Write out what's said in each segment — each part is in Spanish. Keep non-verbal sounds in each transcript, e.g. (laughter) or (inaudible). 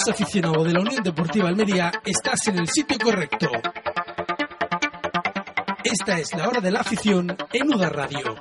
eres aficionado de la Unión Deportiva Almería, estás en el sitio correcto. Esta es la hora de la afición en UDA Radio.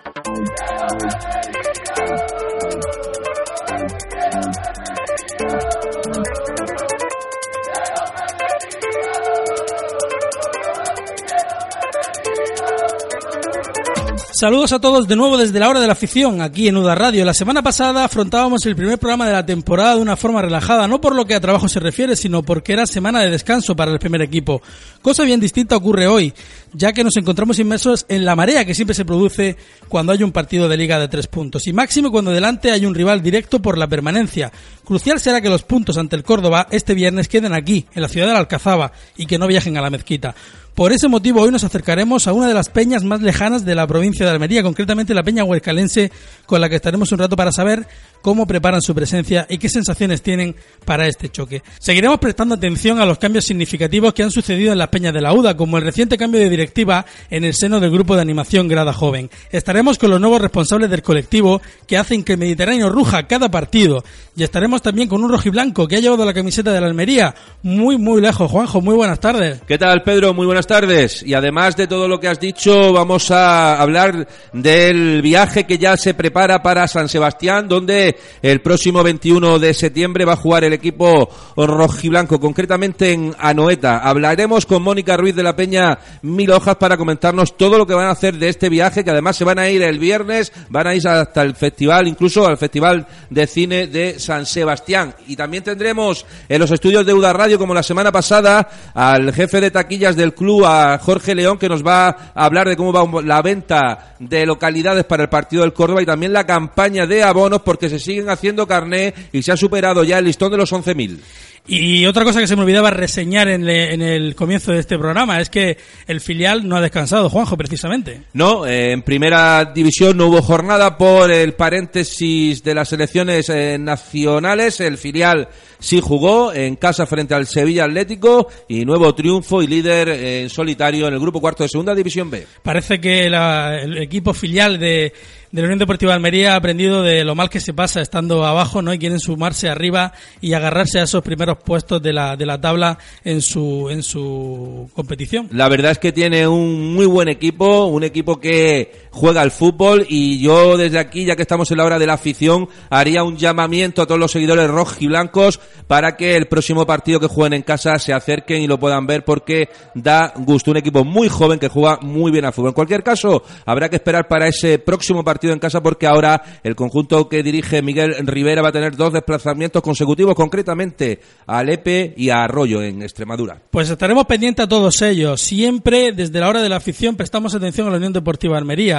Saludos a todos de nuevo desde la hora de la afición, aquí en UDA Radio. La semana pasada afrontábamos el primer programa de la temporada de una forma relajada, no por lo que a trabajo se refiere, sino porque era semana de descanso para el primer equipo. Cosa bien distinta ocurre hoy, ya que nos encontramos inmersos en la marea que siempre se produce cuando hay un partido de liga de tres puntos, y máximo cuando delante hay un rival directo por la permanencia. Crucial será que los puntos ante el Córdoba este viernes queden aquí, en la ciudad de la Alcazaba, y que no viajen a la mezquita. Por ese motivo hoy nos acercaremos a una de las peñas más lejanas de la provincia de Almería, concretamente la peña huercalense, con la que estaremos un rato para saber cómo preparan su presencia y qué sensaciones tienen para este choque. Seguiremos prestando atención a los cambios significativos que han sucedido en las peñas de la UDA, como el reciente cambio de directiva en el seno del grupo de animación Grada Joven. Estaremos con los nuevos responsables del colectivo que hacen que el Mediterráneo ruja cada partido y estaremos también con un rojiblanco que ha llevado la camiseta de la Almería muy muy lejos. Juanjo, muy buenas tardes. ¿Qué tal Pedro? Muy buenas tardes. Y además de todo lo que has dicho, vamos a hablar del viaje que ya se prepara para San Sebastián, donde el próximo 21 de septiembre va a jugar el equipo rojiblanco, concretamente en Anoeta. Hablaremos con Mónica Ruiz de la Peña Mil Hojas para comentarnos todo lo que van a hacer de este viaje, que además se van a ir el viernes, van a ir hasta el festival, incluso al Festival de Cine de San Sebastián. Y también tendremos en los estudios de UDA Radio, como la semana pasada, al jefe de taquillas del club, a Jorge León, que nos va a hablar de cómo va la venta de localidades para el partido del Córdoba y también la campaña de abonos, porque se siguen haciendo carné y se ha superado ya el listón de los 11.000. Y otra cosa que se me olvidaba reseñar en, le- en el comienzo de este programa es que el filial no ha descansado, Juanjo, precisamente. No, eh, en primera división no hubo jornada por el paréntesis de las elecciones eh, nacionales. El filial sí jugó en casa frente al Sevilla Atlético y nuevo triunfo y líder eh, en solitario en el grupo cuarto de segunda división B. Parece que la- el equipo filial de, de la Unión Deportiva de Almería ha aprendido de lo mal que se pasa estando abajo, ¿no? Y quieren sumarse arriba y agarrarse a esos primeros puestos de la, de la tabla en su, en su competición. La verdad es que tiene un muy buen equipo, un equipo que juega al fútbol y yo desde aquí, ya que estamos en la hora de la afición, haría un llamamiento a todos los seguidores rojos y blancos para que el próximo partido que jueguen en casa se acerquen y lo puedan ver porque da gusto. Un equipo muy joven que juega muy bien al fútbol. En cualquier caso, habrá que esperar para ese próximo partido en casa porque ahora el conjunto que dirige Miguel Rivera va a tener dos desplazamientos consecutivos, concretamente a Lepe y a Arroyo en Extremadura. Pues estaremos pendientes a todos ellos. Siempre, desde la hora de la afición, prestamos atención a la Unión Deportiva Almería.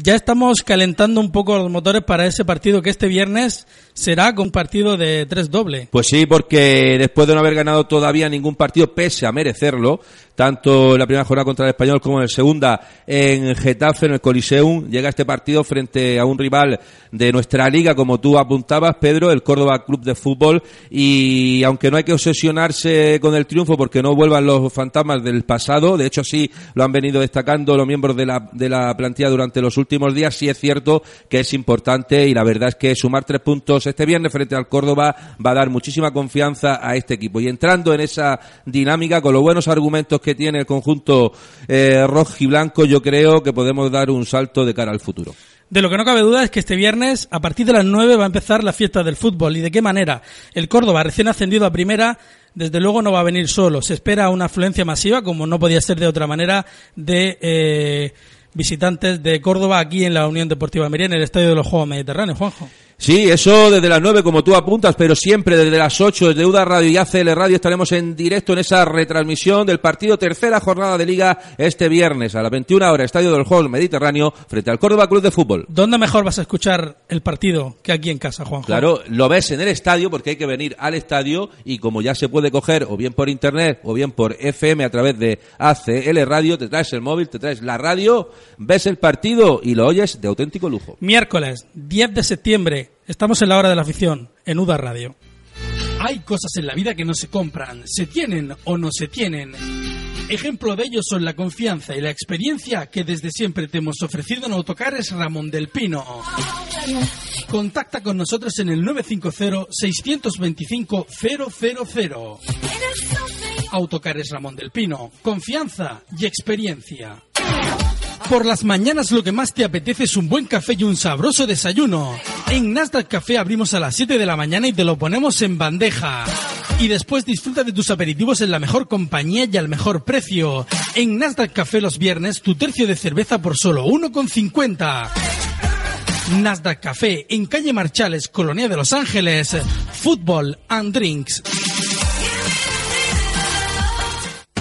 Ya estamos calentando un poco los motores para ese partido que este viernes será con partido de tres doble. Pues sí, porque después de no haber ganado todavía ningún partido, pese a merecerlo, tanto en la primera jornada contra el Español como en la segunda en Getafe, en el Coliseum, llega este partido frente a un rival de nuestra liga, como tú apuntabas, Pedro, el Córdoba Club de Fútbol, y aunque no hay que obsesionarse con el triunfo porque no vuelvan los fantasmas del pasado, de hecho sí lo han venido destacando los miembros de la, de la plantilla durante los últimos días, sí es cierto que es importante y la verdad es que sumar tres puntos este viernes frente al Córdoba va a dar muchísima confianza a este equipo. Y entrando en esa dinámica, con los buenos argumentos que tiene el conjunto eh, rojo y blanco, yo creo que podemos dar un salto de cara al futuro. De lo que no cabe duda es que este viernes, a partir de las 9, va a empezar la fiesta del fútbol. ¿Y de qué manera? El Córdoba, recién ascendido a primera, desde luego no va a venir solo. Se espera una afluencia masiva, como no podía ser de otra manera, de eh, visitantes de Córdoba aquí en la Unión Deportiva Almería, en el Estadio de los Juegos Mediterráneos, Juanjo. Sí, eso desde las 9 como tú apuntas, pero siempre desde las 8 desde UDA Radio y ACL Radio estaremos en directo en esa retransmisión del partido tercera jornada de liga este viernes a las 21 horas, Estadio del Juego Mediterráneo frente al Córdoba Club de Fútbol. ¿Dónde mejor vas a escuchar el partido que aquí en casa, Juanjo? Claro, lo ves en el estadio porque hay que venir al estadio y como ya se puede coger o bien por internet o bien por FM a través de ACL Radio, te traes el móvil, te traes la radio, ves el partido y lo oyes de auténtico lujo. Miércoles, 10 de septiembre, estamos en la hora de la afición, en UDA Radio. Hay cosas en la vida que no se compran, se tienen o no se tienen. Ejemplo de ello son la confianza y la experiencia que desde siempre te hemos ofrecido en Autocares Ramón del Pino. Contacta con nosotros en el 950-625-000. Autocares Ramón del Pino. Confianza y experiencia. Por las mañanas lo que más te apetece es un buen café y un sabroso desayuno. En Nasdaq Café abrimos a las 7 de la mañana y te lo ponemos en bandeja. Y después disfruta de tus aperitivos en la mejor compañía y al mejor precio. En Nasdaq Café los viernes tu tercio de cerveza por solo 1,50. Nasdaq Café en calle Marchales, Colonia de Los Ángeles. Fútbol and drinks.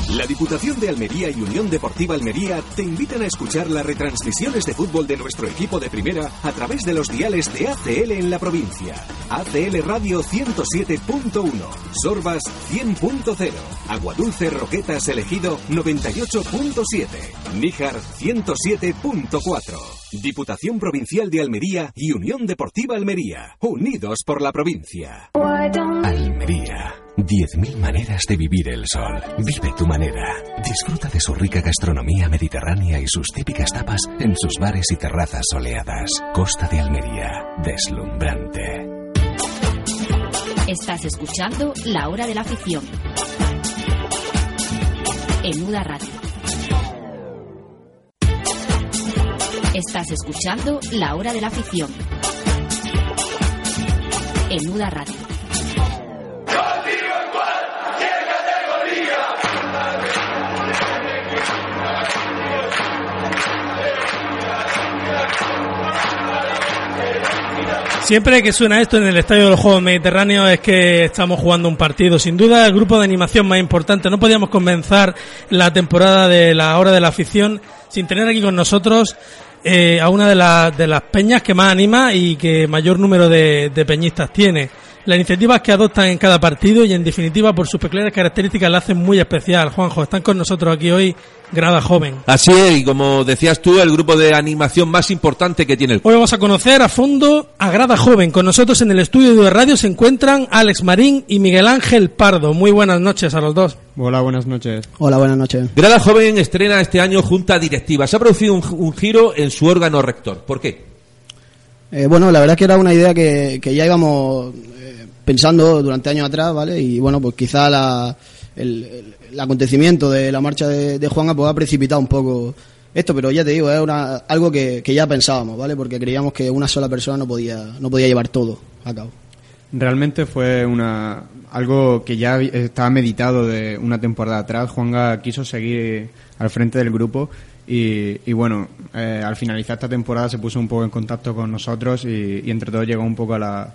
La Diputación de Almería y Unión Deportiva Almería te invitan a escuchar las retransmisiones de fútbol de nuestro equipo de primera a través de los diales de ACL en la provincia. ACL Radio 107.1, Sorbas 100.0, Aguadulce Roquetas Elegido 98.7, Níjar 107.4. Diputación Provincial de Almería y Unión Deportiva Almería, unidos por la provincia. Almería. 10.000 maneras de vivir el sol. Vive tu manera. Disfruta de su rica gastronomía mediterránea y sus típicas tapas en sus bares y terrazas soleadas. Costa de Almería. Deslumbrante. Estás escuchando La Hora de la Afición. En Uda Radio. Estás escuchando La Hora de la Afición. En Uda Radio. Siempre que suena esto en el Estadio de los Juegos Mediterráneos es que estamos jugando un partido. Sin duda, el grupo de animación más importante. No podíamos comenzar la temporada de la hora de la afición sin tener aquí con nosotros eh, a una de, las de las peñas que más anima y que mayor número de, de peñistas tiene. Las iniciativas que adoptan en cada partido y en definitiva por sus peculiares características la hacen muy especial. Juanjo, están con nosotros aquí hoy Grada Joven. Así es, y como decías tú, el grupo de animación más importante que tiene el Hoy vamos a conocer a fondo a Grada Joven. Con nosotros en el estudio de radio se encuentran Alex Marín y Miguel Ángel Pardo. Muy buenas noches a los dos. Hola, buenas noches. Hola, buenas noches. Grada Joven estrena este año junta directiva. Se ha producido un, un giro en su órgano rector. ¿Por qué? Eh, bueno, la verdad es que era una idea que, que ya íbamos eh, pensando durante años atrás, ¿vale? Y bueno, pues quizá la, el, acontecimiento de la marcha de, de Juanga pues ha precipitado un poco esto, pero ya te digo, es una, algo que, que ya pensábamos, ¿vale? Porque creíamos que una sola persona no podía, no podía llevar todo a cabo. Realmente fue una algo que ya estaba meditado de una temporada atrás. Juanga quiso seguir al frente del grupo y, y bueno, eh, al finalizar esta temporada se puso un poco en contacto con nosotros y, y entre todos llegó un poco a la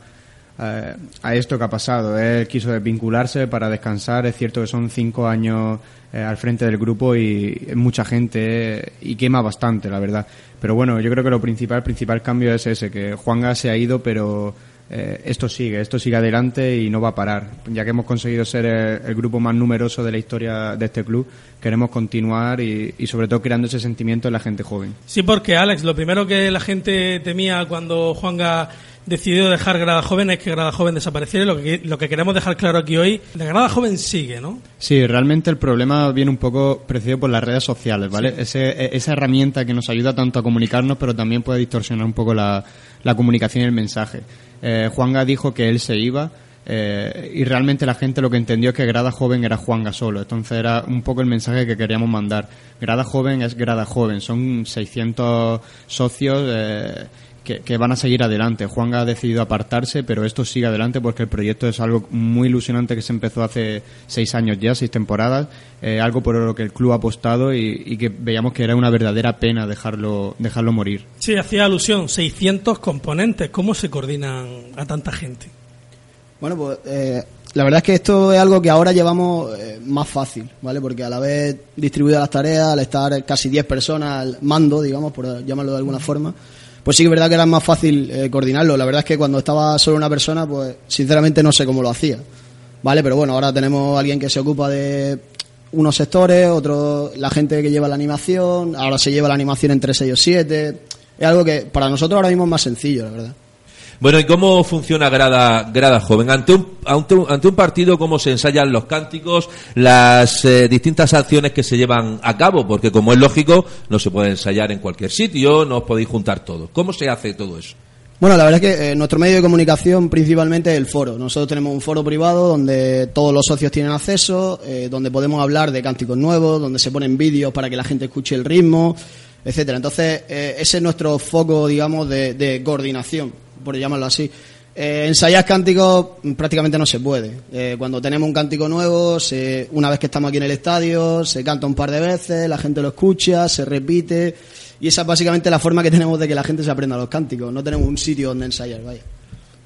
a, a esto que ha pasado. Él quiso desvincularse para descansar. Es cierto que son cinco años eh, al frente del grupo y mucha gente eh, y quema bastante, la verdad. Pero bueno, yo creo que lo principal, el principal cambio es ese, que Juanga se ha ido, pero eh, esto sigue, esto sigue adelante y no va a parar. Ya que hemos conseguido ser el, grupo más numeroso de la historia de este club, queremos continuar y, y sobre todo creando ese sentimiento en la gente joven. Sí, porque Alex, lo primero que la gente temía cuando Juanga decidió dejar Grada Joven es que Grada Joven desapareciera y lo que, lo que queremos dejar claro aquí hoy, la Grada Joven sigue, ¿no? Sí, realmente el problema viene un poco precedido por las redes sociales, ¿vale? Ese- e- esa herramienta que nos ayuda tanto a comunicarnos, pero también puede distorsionar un poco la, la comunicación y el mensaje. Eh, Juanga dijo que él se iba eh, y realmente la gente lo que entendió es que Grada Joven era Juanga solo. Entonces era un poco el mensaje que queríamos mandar. Grada Joven es Grada Joven. Son 600 socios eh, que, que van a seguir adelante. Juanga ha decidido apartarse, pero esto sigue adelante porque el proyecto es algo muy ilusionante que se empezó hace seis años ya, seis temporadas, eh, algo por lo que el club ha apostado y, y que veíamos que era una verdadera pena dejarlo, dejarlo morir. Sí, hacía alusión, 600 componentes, ¿cómo se coordinan a tanta gente? Bueno, pues eh, la verdad es que esto es algo que ahora llevamos eh, más fácil, ¿vale? Porque a la vez distribuidas las tareas, al estar casi 10 personas al mando, digamos, por llamarlo de alguna forma, pues sí que es verdad que era más fácil eh, coordinarlo. La verdad es que cuando estaba solo una persona, pues sinceramente no sé cómo lo hacía, ¿vale? Pero bueno, ahora tenemos alguien que se ocupa de unos sectores, otro la gente que lleva la animación, ahora se lleva la animación entre 6 o 7. Es algo que para nosotros ahora mismo es más sencillo, la verdad. Bueno, ¿y cómo funciona Grada, Grada Joven? Ante un, ante un, partido, ¿cómo se ensayan los cánticos, las eh, distintas acciones que se llevan a cabo? Porque, como es lógico, no se puede ensayar en cualquier sitio, no os podéis juntar todos. ¿Cómo se hace todo eso? Bueno, la verdad es que eh, nuestro medio de comunicación principalmente es el foro. Nosotros tenemos un foro privado donde todos los socios tienen acceso, eh, donde podemos hablar de cánticos nuevos, donde se ponen vídeos para que la gente escuche el ritmo, etcétera. Entonces, ese es nuestro foco, digamos, de coordinación, por llamarlo así. Eh, ensayar cánticos prácticamente no se puede. Eh, cuando tenemos un cántico nuevo, se, una vez que estamos aquí en el estadio, se canta un par de veces, la gente lo escucha, se repite. Y esa es básicamente la forma que tenemos de que la gente se aprenda los cánticos. No tenemos un sitio donde ensayar, vaya.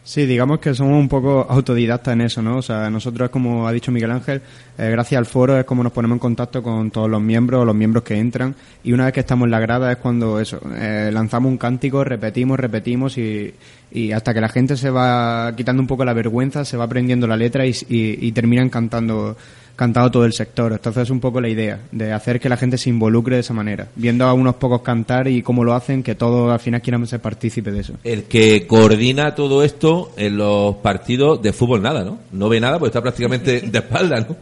Sí, digamos que somos un poco autodidactas en eso, ¿no? O sea, nosotros, como ha dicho Miguel Ángel, eh, gracias al foro es como nos ponemos en contacto con todos los miembros, los miembros que entran, y una vez que estamos en la grada es cuando eso, eh, lanzamos un cántico, repetimos, repetimos, y, y hasta que la gente se va quitando un poco la vergüenza, se va aprendiendo la letra y, y, y terminan cantando cantado todo el sector. Entonces es un poco la idea, de hacer que la gente se involucre de esa manera, viendo a unos pocos cantar y cómo lo hacen, que todos al final quieran ser partícipe de eso. El que coordina todo esto en los partidos de fútbol nada, ¿no? No ve nada porque está prácticamente (laughs) de espalda, ¿no?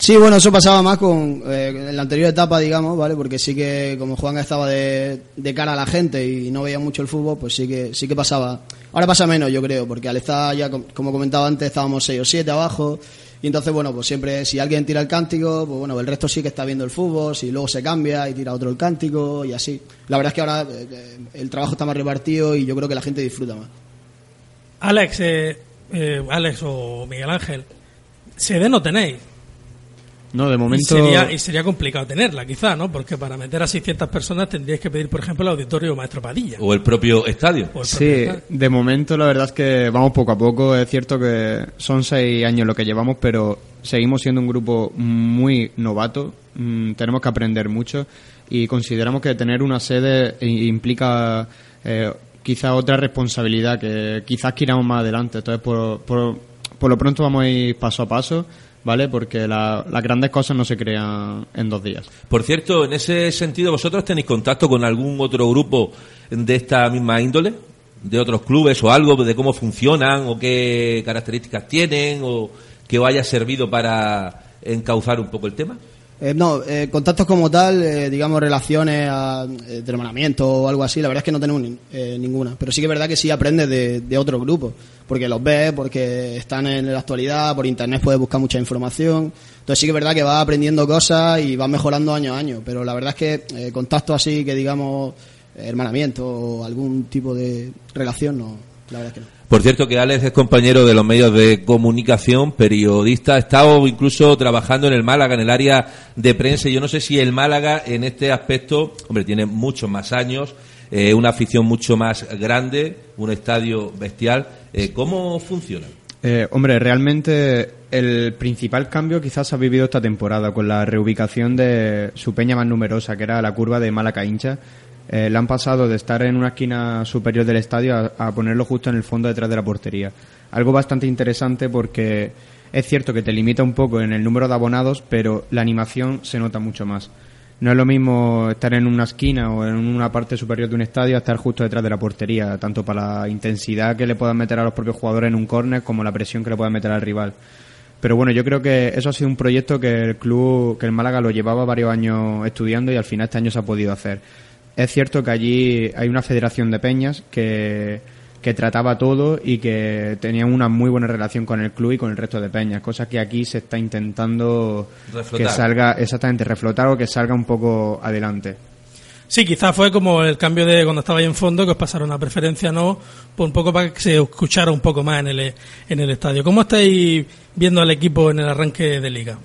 Sí, bueno, eso pasaba más con eh, en la anterior etapa, digamos, ¿vale? Porque sí que como Juan estaba de, de cara a la gente y no veía mucho el fútbol, pues sí que sí que pasaba. Ahora pasa menos, yo creo, porque al estar ya, com- como comentaba antes, estábamos seis o siete abajo. Y entonces, bueno, pues siempre, si alguien tira el cántico, pues bueno, el resto sí que está viendo el fútbol, si luego se cambia y tira otro el cántico y así. La verdad es que ahora eh, eh, el trabajo está más repartido y yo creo que la gente disfruta más. Alex, eh, eh, Alex o Miguel Ángel, sede no tenéis. No, de Y momento... sería, y sería complicado tenerla, quizá, ¿no? Porque para meter a 600 personas tendríais que pedir, por ejemplo, el auditorio Maestro Padilla. O el propio estadio. Sí, de momento la verdad es que vamos poco a poco. Es cierto que son seis años lo que llevamos, pero seguimos siendo un grupo muy novato. Mm, tenemos que aprender mucho y consideramos que tener una sede implica eh, quizá otra responsabilidad que quizás queramos más adelante. Entonces, por, por, por lo pronto vamos a ir paso a paso, ¿vale? Porque la- las grandes cosas no se crean en dos días. Por cierto, en ese sentido, ¿vosotros tenéis contacto con algún otro grupo de esta misma índole? ¿De otros clubes o algo de cómo funcionan o qué características tienen o que os haya servido para encauzar un poco el tema? Eh, no, eh, contactos como tal, eh, digamos relaciones a, eh, de hermanamiento o algo así, la verdad es que no tenemos ni- eh, ninguna. Pero sí que es verdad que sí aprendes de, de otros grupos, porque los ves, porque están en la actualidad, por internet puedes buscar mucha información. Entonces sí que es verdad que vas aprendiendo cosas y vas mejorando año a año. Pero la verdad es que contactos así que digamos hermanamiento o algún tipo de relación, no, la verdad es que no. Por cierto que Alex es compañero de los medios de comunicación, periodista, ha estado incluso trabajando en el Málaga, en el área de prensa. Yo no sé si el Málaga en este aspecto, hombre, tiene muchos más años, eh, una afición mucho más grande, un estadio bestial. Eh, ¿Cómo funciona? Eh, hombre, realmente el principal cambio quizás ha vivido esta temporada con la reubicación de su peña más numerosa, que era la curva de Málaga Hincha. Eh, le han pasado de estar en una esquina superior del estadio a, a ponerlo justo en el fondo detrás de la portería. Algo bastante interesante porque es cierto que te limita un poco en el número de abonados, pero la animación se nota mucho más. No es lo mismo estar en una esquina o en una parte superior de un estadio a estar justo detrás de la portería, tanto para la intensidad que le puedan meter a los propios jugadores en un córner como la presión que le puedan meter al rival. Pero bueno, yo creo que eso ha sido un proyecto que el club, que el Málaga lo llevaba varios años estudiando y al final este año se ha podido hacer. Es cierto que allí hay una federación de peñas que, que trataba todo y que tenía una muy buena relación con el club y con el resto de peñas, cosa que aquí se está intentando Reflotar. que salga exactamente reflotar o que salga un poco adelante. Sí, quizás fue como el cambio de cuando estaba ahí en fondo, que os pasaron a preferencia, ¿no? Por un poco para que se escuchara un poco más en el, en el estadio. ¿Cómo estáis viendo al equipo en el arranque de liga?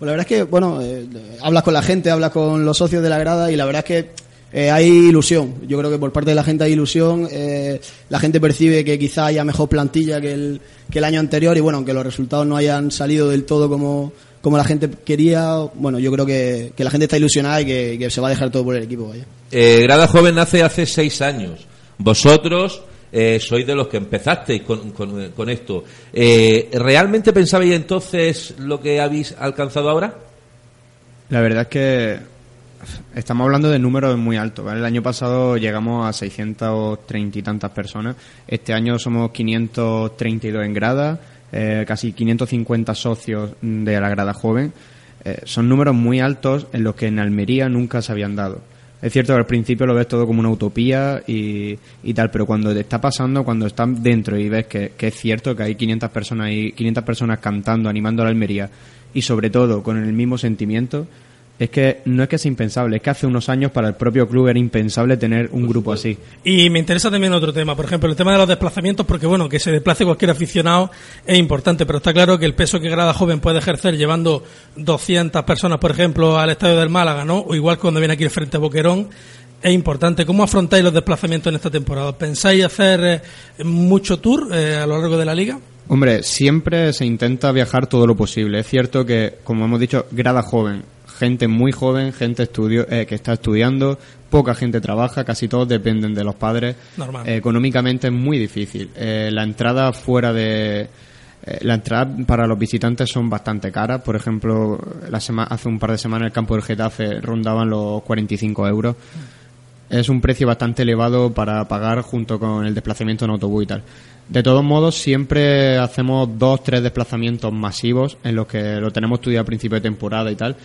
Pues la verdad es que, bueno, eh, hablas con la gente, hablas con los socios de la grada y la verdad es que eh, hay ilusión. Yo creo que por parte de la gente hay ilusión. eh, la gente percibe que quizá haya mejor plantilla que el, que el año anterior y bueno, aunque los resultados no hayan salido del todo como, como la gente quería, bueno, yo creo que, que la gente está ilusionada y que, que se va a dejar todo por el equipo. Vaya. Eh, Grada Joven nace hace seis años. Vosotros eh, sois de los que empezasteis con, con- con esto. Eh, ¿Realmente pensabais entonces lo que habéis alcanzado ahora? La verdad es que estamos hablando de números muy altos. El año pasado llegamos a 630 y tantas personas. Este año somos 532 en grada, eh, casi 550 socios de la grada joven. Eh, son números muy altos en los que en Almería nunca se habían dado. Es cierto que al principio lo ves todo como una utopía y, y tal, pero cuando te está pasando, cuando estás dentro y ves que, que es cierto que hay 500 personas y 500 personas cantando, animando a la Almería y sobre todo con el mismo sentimiento, es que no es que sea impensable, es que hace unos años para el propio club era impensable tener un grupo así. Y me interesa también otro tema, por ejemplo, el tema de los desplazamientos, porque bueno, que se desplace cualquier aficionado es importante, pero está claro que el peso que Grada Joven puede ejercer llevando 200 personas, por ejemplo, al estadio del Málaga, ¿no? O igual cuando viene aquí el frente a Boquerón, es importante. ¿Cómo afrontáis los desplazamientos en esta temporada? ¿Pensáis hacer eh, mucho tour eh, a lo largo de la liga? Hombre, siempre se intenta viajar todo lo posible. Es cierto que, como hemos dicho, grada joven, gente muy joven, gente estudio, eh, que está estudiando, poca gente trabaja, casi todos dependen de los padres. Normal. Eh, económicamente es muy difícil. Eh, la entrada fuera de eh, la entrada para los visitantes son bastante caras. Por ejemplo, la sema- hace un par de semanas el campo del Getafe rondaban los 45 euros. Es un precio bastante elevado para pagar junto con el desplazamiento en autobús y tal. De todos modos, siempre hacemos dos, tres desplazamientos masivos en los que lo tenemos estudiado a principio de temporada y tal,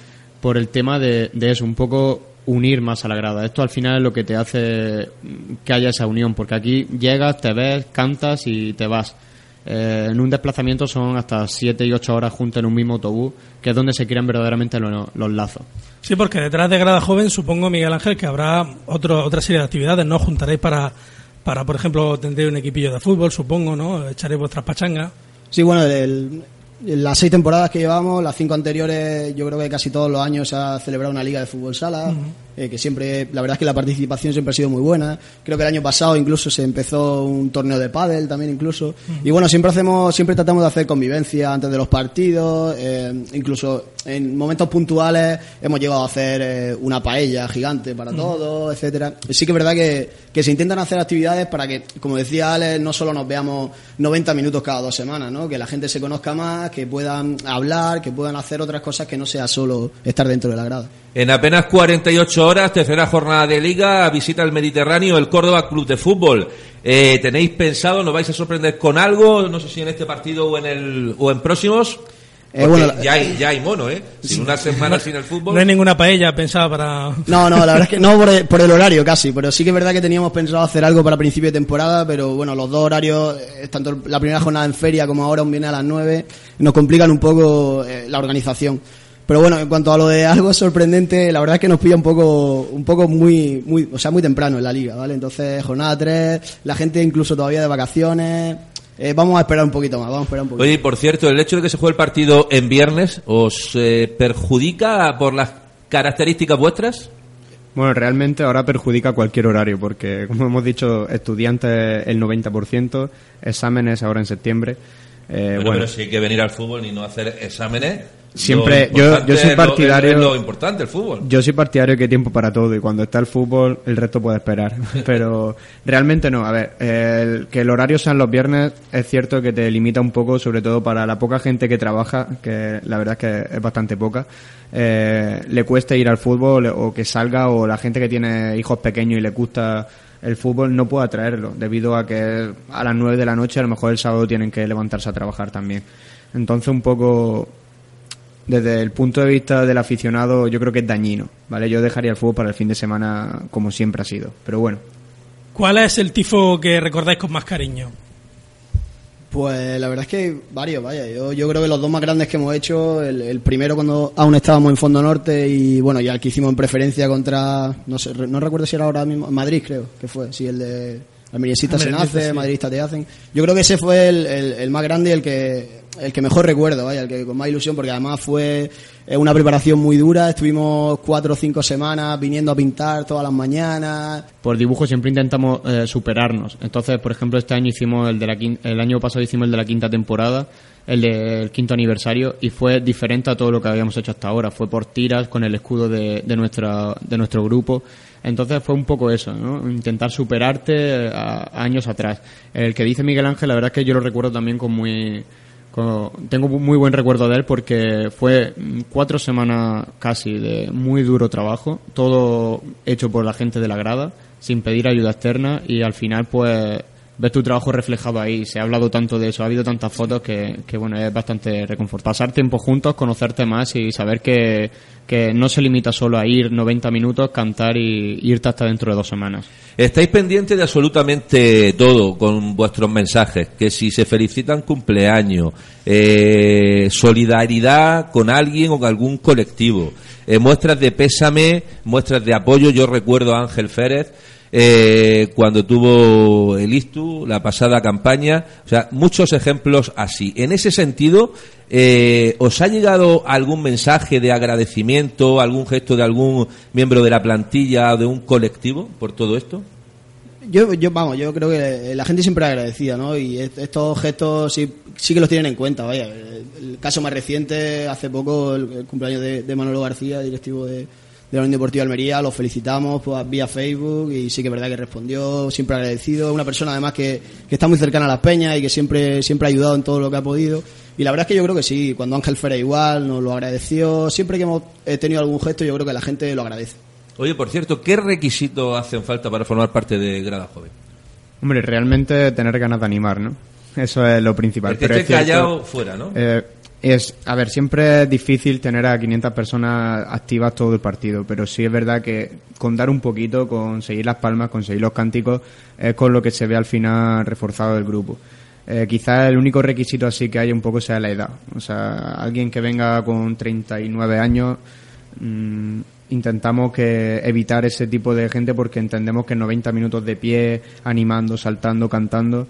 por el tema de, de eso, un poco unir más a la grada. Esto al final es lo que te hace que haya esa unión, porque aquí llegas, te ves, cantas y te vas. Eh, en un desplazamiento son hasta 7 y 8 horas juntos en un mismo autobús, que es donde se crean verdaderamente lo- los lazos. Sí, porque detrás de Grada Joven supongo, Miguel Ángel, que habrá otro, otra serie de actividades, ¿no? Juntaréis para, para, por ejemplo, tendréis un equipillo de fútbol, supongo, ¿no? Echaréis vuestras pachangas. Sí, bueno, el- las seis temporadas que llevamos, las cinco anteriores, yo creo que casi todos los años se ha celebrado una liga de fútbol sala, eh, que siempre, la verdad es que la participación siempre ha sido muy buena. Creo que el año pasado incluso se empezó un torneo de pádel también incluso. Y bueno, siempre hacemos, siempre tratamos de hacer convivencia antes de los partidos, eh, incluso en momentos puntuales hemos llegado a hacer eh, una paella gigante para todos, etcétera. Sí que es verdad que, que se intentan hacer actividades para que, como decía Alex, no solo nos veamos 90 minutos cada dos semanas, ¿no? Que la gente se conozca más, que puedan hablar, que puedan hacer otras cosas que no sea solo estar dentro de la grada. En apenas 48 horas, tercera jornada de liga, visita el Mediterráneo, el Córdoba Club de Fútbol. Eh, ¿Tenéis pensado, nos vais a sorprender con algo? No sé si en este partido o en el o en próximos. Eh, bueno, ya, hay, ya hay mono, ¿eh? Sin una semana sin el fútbol. No hay ninguna paella pensada para... No, no, la verdad es que no por el, por el horario casi, pero sí que es verdad que teníamos pensado hacer algo para principio de temporada, pero bueno, los dos horarios, eh, tanto la primera jornada en feria como ahora un viene a las 9, nos complican un poco eh, la organización. Pero bueno, en cuanto a lo de algo sorprendente, la verdad es que nos pilla un poco, un poco muy, muy, o sea, muy temprano en la liga, ¿vale? Entonces, jornada 3, la gente incluso todavía de vacaciones, eh, vamos a esperar un poquito más, vamos a esperar un poquito. Oye, y por cierto, el hecho de que se juegue el partido en viernes, ¿os eh, perjudica por las características vuestras? Bueno, realmente ahora perjudica cualquier horario porque, como hemos dicho, estudiantes el 90%, exámenes ahora en septiembre. Eh, Bueno, bueno, pero si hay que venir al fútbol y no hacer exámenes. Siempre- yo- yo soy es lo- partidario- es lo importante, el fútbol. yo soy partidario que hay tiempo para todo y cuando está el fútbol el resto puede esperar. (laughs) Pero realmente no. A ver, el- que el horario sean los viernes es cierto que te limita un poco, sobre todo para la poca gente que trabaja, que la verdad es que es bastante poca. eh, le cuesta ir al fútbol o que salga o la gente que tiene hijos pequeños y le gusta el fútbol no pueda traerlo debido a que a las 9 de la noche a lo mejor el sábado tienen que levantarse a trabajar también. Entonces un poco desde el punto de vista del aficionado, yo creo que es dañino, ¿vale? Yo dejaría el fútbol para el fin de semana como siempre ha sido, pero bueno. ¿Cuál es el tifo que recordáis con más cariño? Pues la verdad es que varios, vaya. Yo, yo creo que los dos más grandes que hemos hecho, el, el primero cuando aún estábamos en Fondo Norte y bueno, ya el que hicimos en preferencia contra, no sé, no recuerdo si era ahora mismo, Madrid creo que fue, sí, el de Almeriencistas se nace, sí. Madridistas te hacen. Yo creo que ese fue el, el- el más grande y el que, el que mejor recuerdo, el que con más ilusión, porque además fue eh, una preparación muy dura, estuvimos cuatro o cinco semanas viniendo a pintar todas las mañanas, Por dibujo siempre intentamos eh, superarnos. Entonces, por ejemplo, este año hicimos el de la quin- el año pasado hicimos el de la quinta temporada, el del quinto aniversario y fue diferente a todo lo que habíamos hecho hasta ahora. Fue por tiras con el escudo de, de nuestra de nuestro grupo. Entonces fue un poco eso, ¿no? Intentar superarte a, a años atrás. El que dice Miguel Ángel, la verdad es que yo lo recuerdo también con muy Tengo muy buen recuerdo de él porque fue mm, cuatro semanas casi de muy duro trabajo, todo hecho por la gente de la grada, sin pedir ayuda externa y al final pues ves tu trabajo reflejado ahí. Se ha hablado tanto de eso, ha habido tantas fotos que, que bueno, es bastante reconfortante. Pasar tiempo juntos, conocerte más y saber que, que no se limita solo a ir 90 minutos, cantar y irte hasta dentro de dos semanas. Estáis pendientes de absolutamente todo con vuestros mensajes, que si se felicitan cumpleaños, eh, solidaridad con alguien o con algún colectivo, eh, muestras de pésame, muestras de apoyo. Yo recuerdo a Ángel Férez eh, cuando tuvo el ISTU, la pasada campaña, o sea, muchos ejemplos así. En ese sentido, eh, ¿os ha llegado algún mensaje de agradecimiento, algún gesto de algún miembro de la plantilla o de un colectivo por todo esto? Yo, yo, vamos, yo creo que la gente siempre es agradecida, ¿no? Y est- estos gestos sí, sí que los tienen en cuenta, vaya. El, caso más reciente, hace poco, el, cumpleaños de Manolo García, directivo de, de la Unión Deportiva de Almería, lo felicitamos pues, vía Facebook y sí que es verdad que respondió, siempre agradecido. Una persona además que, que está muy cercana a las peñas y que siempre, siempre ha ayudado en todo lo que ha podido. Y la verdad es que yo creo que sí, cuando Ángel Fera igual, nos lo agradeció. Siempre que hemos tenido algún gesto, yo creo que la gente lo agradece. Oye, por cierto, ¿qué requisitos hacen falta para formar parte de Grada Joven? Hombre, realmente tener ganas de animar, ¿no? Eso es lo principal. El que Pero esté es callado fuera, ¿no? Eh, es, a ver, siempre es difícil tener a 500 personas activas todo el partido, pero sí es verdad que con dar un poquito, conseguir las palmas, conseguir los cánticos, es con lo que se ve al final reforzado el grupo. Eh, quizás el único requisito así que hay un poco sea la edad. O sea, alguien que venga con 39 años, mm, intentamos que evitar ese tipo de gente porque entendemos que 90 minutos de pie, animando, saltando, cantando,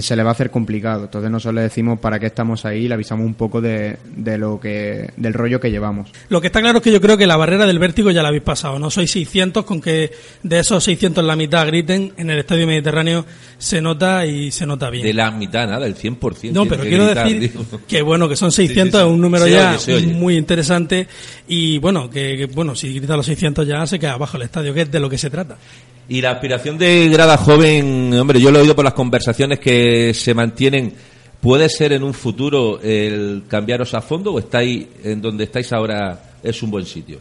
se le va a hacer complicado. Entonces nosotros le decimos para qué estamos ahí y le avisamos un poco de, de lo que, del rollo que llevamos. Lo que está claro es que yo creo que la barrera del vértigo ya la habéis pasado. No sois 600, con que de esos 600 la mitad griten en el Estadio Mediterráneo se nota y se nota bien. De la mitad, nada, el 100%. No, pero que quiero gritar, decir digo. que bueno, que son Sí, sí, 600, sí. es un número Se ya oye, se oye. muy interesante y bueno, que, que, bueno, si grita los 600 ya se queda abajo el estadio, que es de lo que se trata. Y la aspiración de Grada Joven, hombre, yo lo he oído por las conversaciones que se mantienen. ¿Puede ser en un futuro el cambiaros a fondo o estáis en donde estáis ahora es un buen sitio?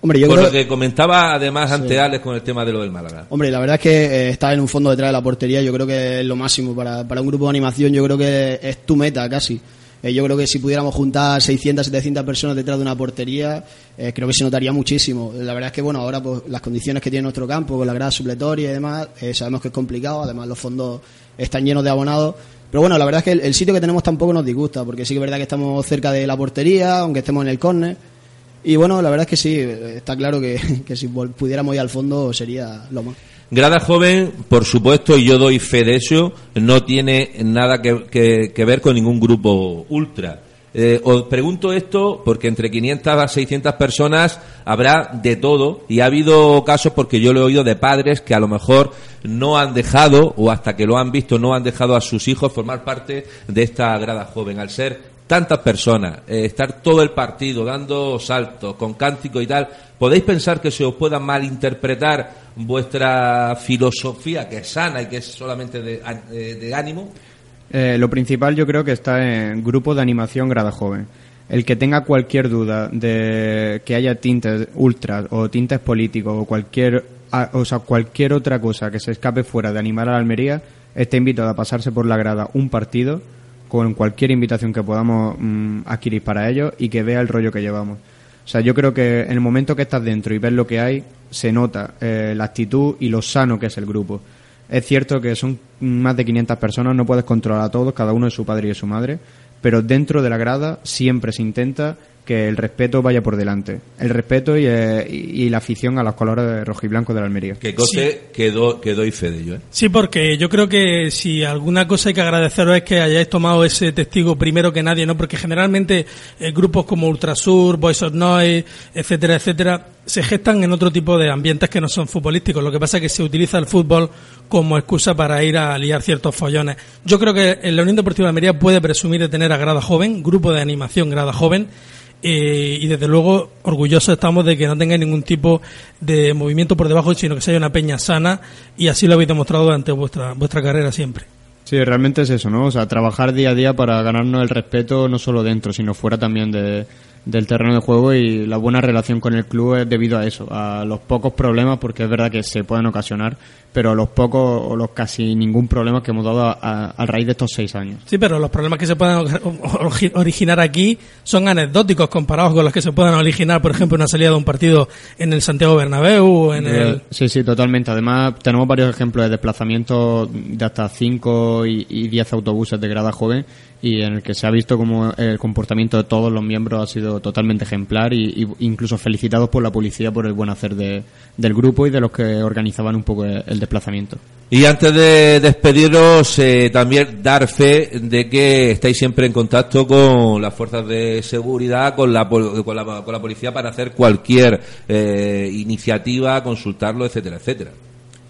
Hombre, yo por creo lo que comentaba además ante Alex con el tema de lo del Málaga. Hombre, la verdad es que eh, estar en un fondo detrás de la portería yo creo que es lo máximo para, para un grupo de animación, yo creo que es tu meta casi. Eh, yo creo que si pudiéramos juntar 600, 700 personas detrás de una portería, eh, creo que se notaría muchísimo. La verdad es que, bueno, ahora pues las condiciones que tiene nuestro campo, con la grada supletoria y demás, eh, sabemos que es complicado, además los fondos están llenos de abonados. Pero bueno, la verdad es que el, sitio que tenemos tampoco nos disgusta, porque sí que es verdad que estamos cerca de la portería, aunque estemos en el córner. Y bueno, la verdad es que sí, está claro que, (laughs) si pudiéramos ir al fondo sería lo más. Grada Joven, por supuesto, y yo doy fe de eso, no tiene nada que, ver con ningún grupo ultra. Eh, os pregunto esto porque entre 500 a 600 personas habrá de todo y ha habido casos porque yo lo he oído de padres que a lo mejor no han dejado o hasta que lo han visto no han dejado a sus hijos formar parte de esta grada joven al ser tantas personas, eh, estar todo el partido dando saltos con cántico y tal, ¿podéis pensar que se os pueda malinterpretar vuestra filosofía, que es sana y que es solamente de, eh, de ánimo? Eh, lo principal yo creo que está en grupo de animación grada joven. El que tenga cualquier duda de que haya tintes ultras o tintes políticos o cualquier, o sea, cualquier otra cosa que se escape fuera de animar a la Almería, está invitado a pasarse por la grada un partido con cualquier invitación que podamos mm, adquirir para ello y que vea el rollo que llevamos. O sea, yo creo que en el momento que estás dentro y ves lo que hay, se nota eh, la actitud y lo sano que es el grupo. Es cierto que son más de 500 personas, no puedes controlar a todos, cada uno es su padre y su madre, pero dentro de la grada siempre se intenta que el respeto vaya por delante. El respeto y, eh, y- y la afición a los colores rojiblancos de la Almería. Que coste que, do- que doy fe de ello. ¿eh? Sí, porque yo creo que si alguna cosa hay que agradeceros es que hayáis tomado ese testigo primero que nadie, ¿no? Porque generalmente eh, grupos como Ultrasur, Voice of Noise, etcétera, etcétera, se gestan en otro tipo de ambientes que no son futbolísticos. Lo que pasa es que se utiliza el fútbol como excusa para ir a liar ciertos follones. Yo creo que la Unión Deportiva de Almería puede presumir de tener a Grada Joven, grupo de animación Grada Joven, eh, y desde luego orgullosos estamos de que no tengáis ningún tipo de movimiento por debajo, sino que sea una peña sana y así lo habéis demostrado durante vuestra, vuestra carrera siempre. Sí, realmente es eso, ¿no? O sea, trabajar día a día para ganarnos el respeto no solo dentro, sino fuera también de, del terreno de juego y la buena relación con el club es debido a eso, a los pocos problemas, porque es verdad que se pueden ocasionar, pero los pocos o los casi ningún problema que hemos dado a, a- a raíz de estos seis años. Sí, pero los problemas que se puedan originar aquí son anecdóticos comparados con los que se puedan originar, por ejemplo, en una salida de un partido en el Santiago Bernabéu en el... Sí, sí, totalmente. Además, tenemos varios ejemplos de desplazamientos de hasta 5 y, y 10 autobuses de grada joven y en el que se ha visto como el comportamiento de todos los miembros ha sido totalmente ejemplar y, y incluso felicitados por la policía por el buen hacer de- del grupo y de los que organizaban un poco el, el desplazamiento. Y antes de despediros, eh, también dar fe de que estáis siempre en contacto con las fuerzas de seguridad, con la, pol- con la, con la policía para hacer cualquier eh, iniciativa, consultarlo, etcétera, etcétera.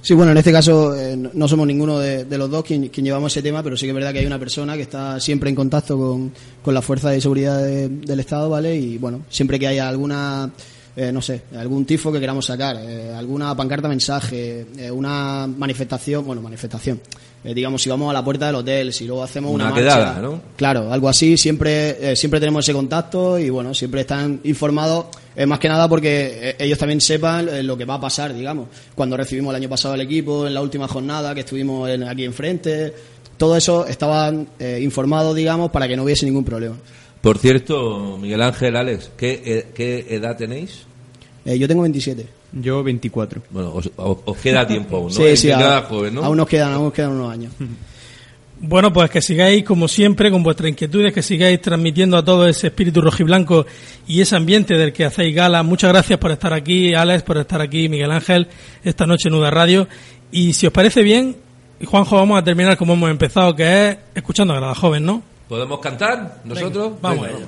Sí, bueno, en este caso eh, no- no somos ninguno de, de los dos quien, quien llevamos ese tema, pero sí que es verdad que hay una persona que está siempre en contacto con, con la fuerza de seguridad de- del Estado, ¿vale? Y bueno, siempre que haya alguna, eh, no sé, algún tifo que queramos sacar, eh, alguna pancarta mensaje, eh, una manifestación, bueno, manifestación, eh, digamos, si vamos a la puerta del hotel, si luego hacemos una, Una marcha, quedada, ¿no? Claro, algo así, siempre, siempre tenemos ese contacto y bueno, siempre están informados, más que nada porque ellos también sepan lo que va a pasar, digamos. Cuando recibimos el año pasado el equipo, en la última jornada que estuvimos en- aquí enfrente, todo eso estaban eh, informados, digamos, para que no hubiese ningún problema. Por cierto, Miguel Ángel, Alex, ¿qué, qué edad tenéis? Eh, yo tengo 27. Yo 24. Bueno, os, os- queda tiempo aún, ¿no? (laughs) Sí, sí, aún, joven, ¿no? aún nos quedan, aún nos quedan unos años. (laughs) Bueno, pues que sigáis como siempre con vuestras inquietudes, que sigáis transmitiendo a todo ese espíritu rojiblanco y ese ambiente del que hacéis gala. Muchas gracias por estar aquí, Alex, por estar aquí, Miguel Ángel, esta noche en Uda Radio. Y si os parece bien, Juanjo, vamos a terminar como hemos empezado, que es escuchando a la joven, ¿no? ¿Podemos cantar nosotros? Venga, vamos a ello.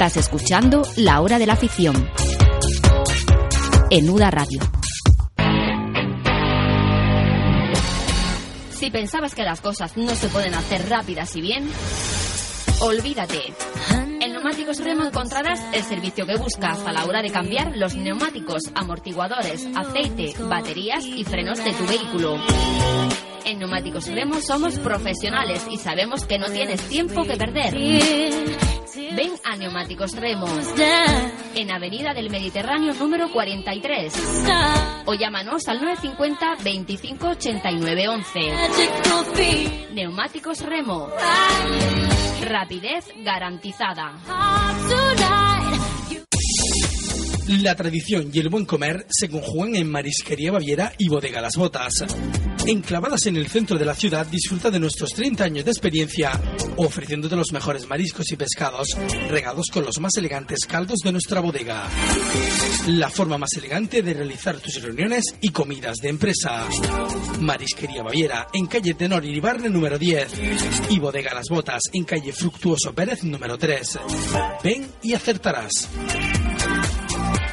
Estás escuchando La Hora de la Afición. En Uda Radio. Si pensabas que las cosas no se pueden hacer rápidas y bien, olvídate. En Neumáticos Remo encontrarás el servicio que buscas a la hora de cambiar los neumáticos, amortiguadores, aceite, baterías y frenos de tu vehículo. En Neumáticos Remo somos profesionales y sabemos que no tienes tiempo que perder. Ven a Neumáticos Remo en Avenida del Mediterráneo número 43 o llámanos al 950 25 89 11. Neumáticos Remo. Rapidez garantizada. La tradición y el buen comer se conjugan en Marisquería Baviera y Bodega Las Botas. Enclavadas en el centro de la ciudad, disfruta de nuestros 30 años de experiencia, ofreciéndote los mejores mariscos y pescados, regados con los más elegantes caldos de nuestra bodega. La forma más elegante de realizar tus reuniones y comidas de empresa. Marisquería Baviera, en calle Tenor Iribarne número 10. Y Bodega Las Botas, en calle Fructuoso Pérez número 3. Ven y acertarás.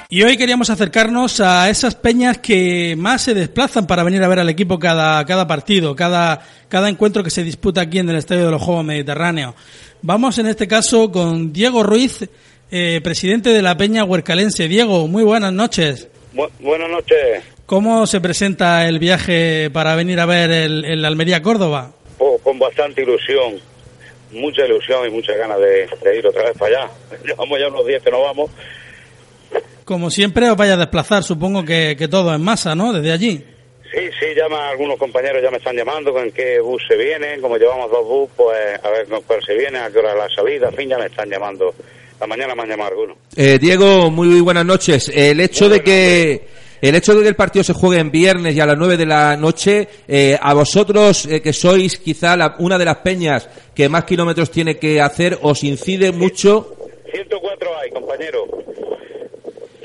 Y hoy queríamos acercarnos a esas peñas que más se desplazan para venir a ver al equipo cada, cada partido, cada, cada encuentro que se disputa aquí en el Estadio de los Juegos Mediterráneos. Vamos en este caso con Diego Ruiz, eh, presidente de la Peña Huercalense. Diego, muy buenas noches. Bu- buenas noches. ¿Cómo se presenta el viaje para venir a ver el, el Almería Córdoba? Oh, con bastante ilusión, mucha ilusión y muchas ganas de, de ir otra vez para allá. (laughs) Llevamos ya unos días que no vamos. Como siempre os vaya a desplazar, supongo que, que todo en masa, ¿no? Desde allí. Sí, sí, llama algunos compañeros, ya me están llamando con qué bus se vienen. Como llevamos dos bus, pues a ver con cuál se viene, a qué hora es la salida. En fin, ya me están llamando. La mañana me han llamado algunos. Eh, Diego, muy buenas noches. El hecho Muy de que el hecho de que el partido se juegue en viernes y a las 9 de la noche, eh, a vosotros eh, que sois quizá la- una de las peñas que más kilómetros tiene que hacer, os incide mucho 104 hay, compañero.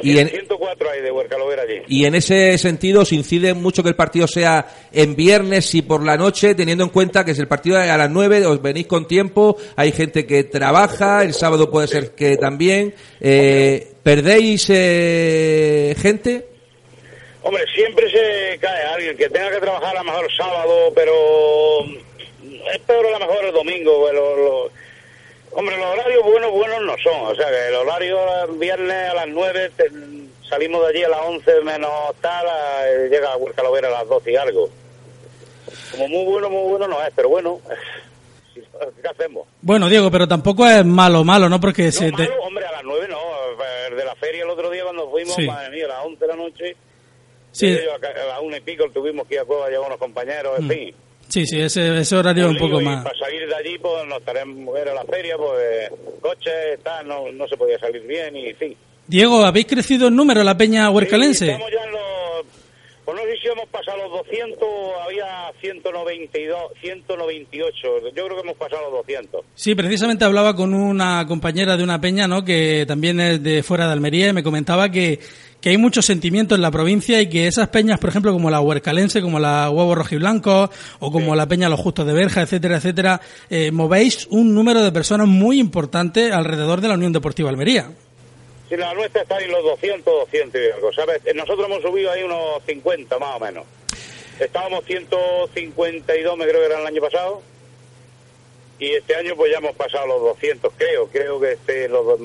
Y en, 104 24 hay de Huercalovera allí. Y en ese sentido, ¿os incide mucho que el partido sea en viernes y por la noche, teniendo en cuenta que es el partido a las 9, os venís con tiempo, hay gente que trabaja, el sábado puede ser que también. Eh, ¿Perdéis eh, gente? Hombre, siempre se cae alguien que tenga que trabajar a lo mejor sábado, pero es peor a lo mejor el domingo. Lo, lo- Hombre, los horarios buenos, buenos no son. O sea, que el horario viernes a las 9, te- salimos de allí a las 11 menos tal, a- llega a Huercalovera a las 12 y algo. Como muy bueno, muy bueno no es, pero bueno, (laughs) ¿qué hacemos? Bueno, Diego, pero tampoco es malo, malo, ¿no? Porque se No, te... malo, hombre, a las 9 no. El de la feria el otro día cuando fuimos, Sí. madre mía, a las 11 de la noche, Sí. eh, yo a las 1 y pico tuvimos que ir a Cueva, llevar unos compañeros, en Mm. fin. Sí, sí, ese, ese horario un poco más... Para salir de allí, pues nos estaremos ir a la feria, pues coches, tal, no, no se podía salir bien y fin. Diego, ¿habéis crecido en número la peña huercalense? Sí, estamos ya en los... Pues no sé si hemos pasado los 200, había 192, 198. Yo creo que hemos pasado los 200. Sí, precisamente hablaba con una compañera de una peña, ¿no? Que también es de fuera de Almería y me comentaba que, que hay mucho sentimiento en la provincia y que esas peñas, por ejemplo, como la Huercalense, como la Huevo Rojiblanco o como la Peña Los Justos de Berja, etcétera, etcétera, eh, movéis un número de personas muy importante alrededor de la Unión Deportiva Almería. Si la nuestra está en los 200, 200 y algo, ¿sabes? Nosotros hemos subido ahí unos 50 más o menos. Estábamos 152, me creo que era el año pasado. Y este año pues ya hemos pasado los 200, creo. Creo que este, los,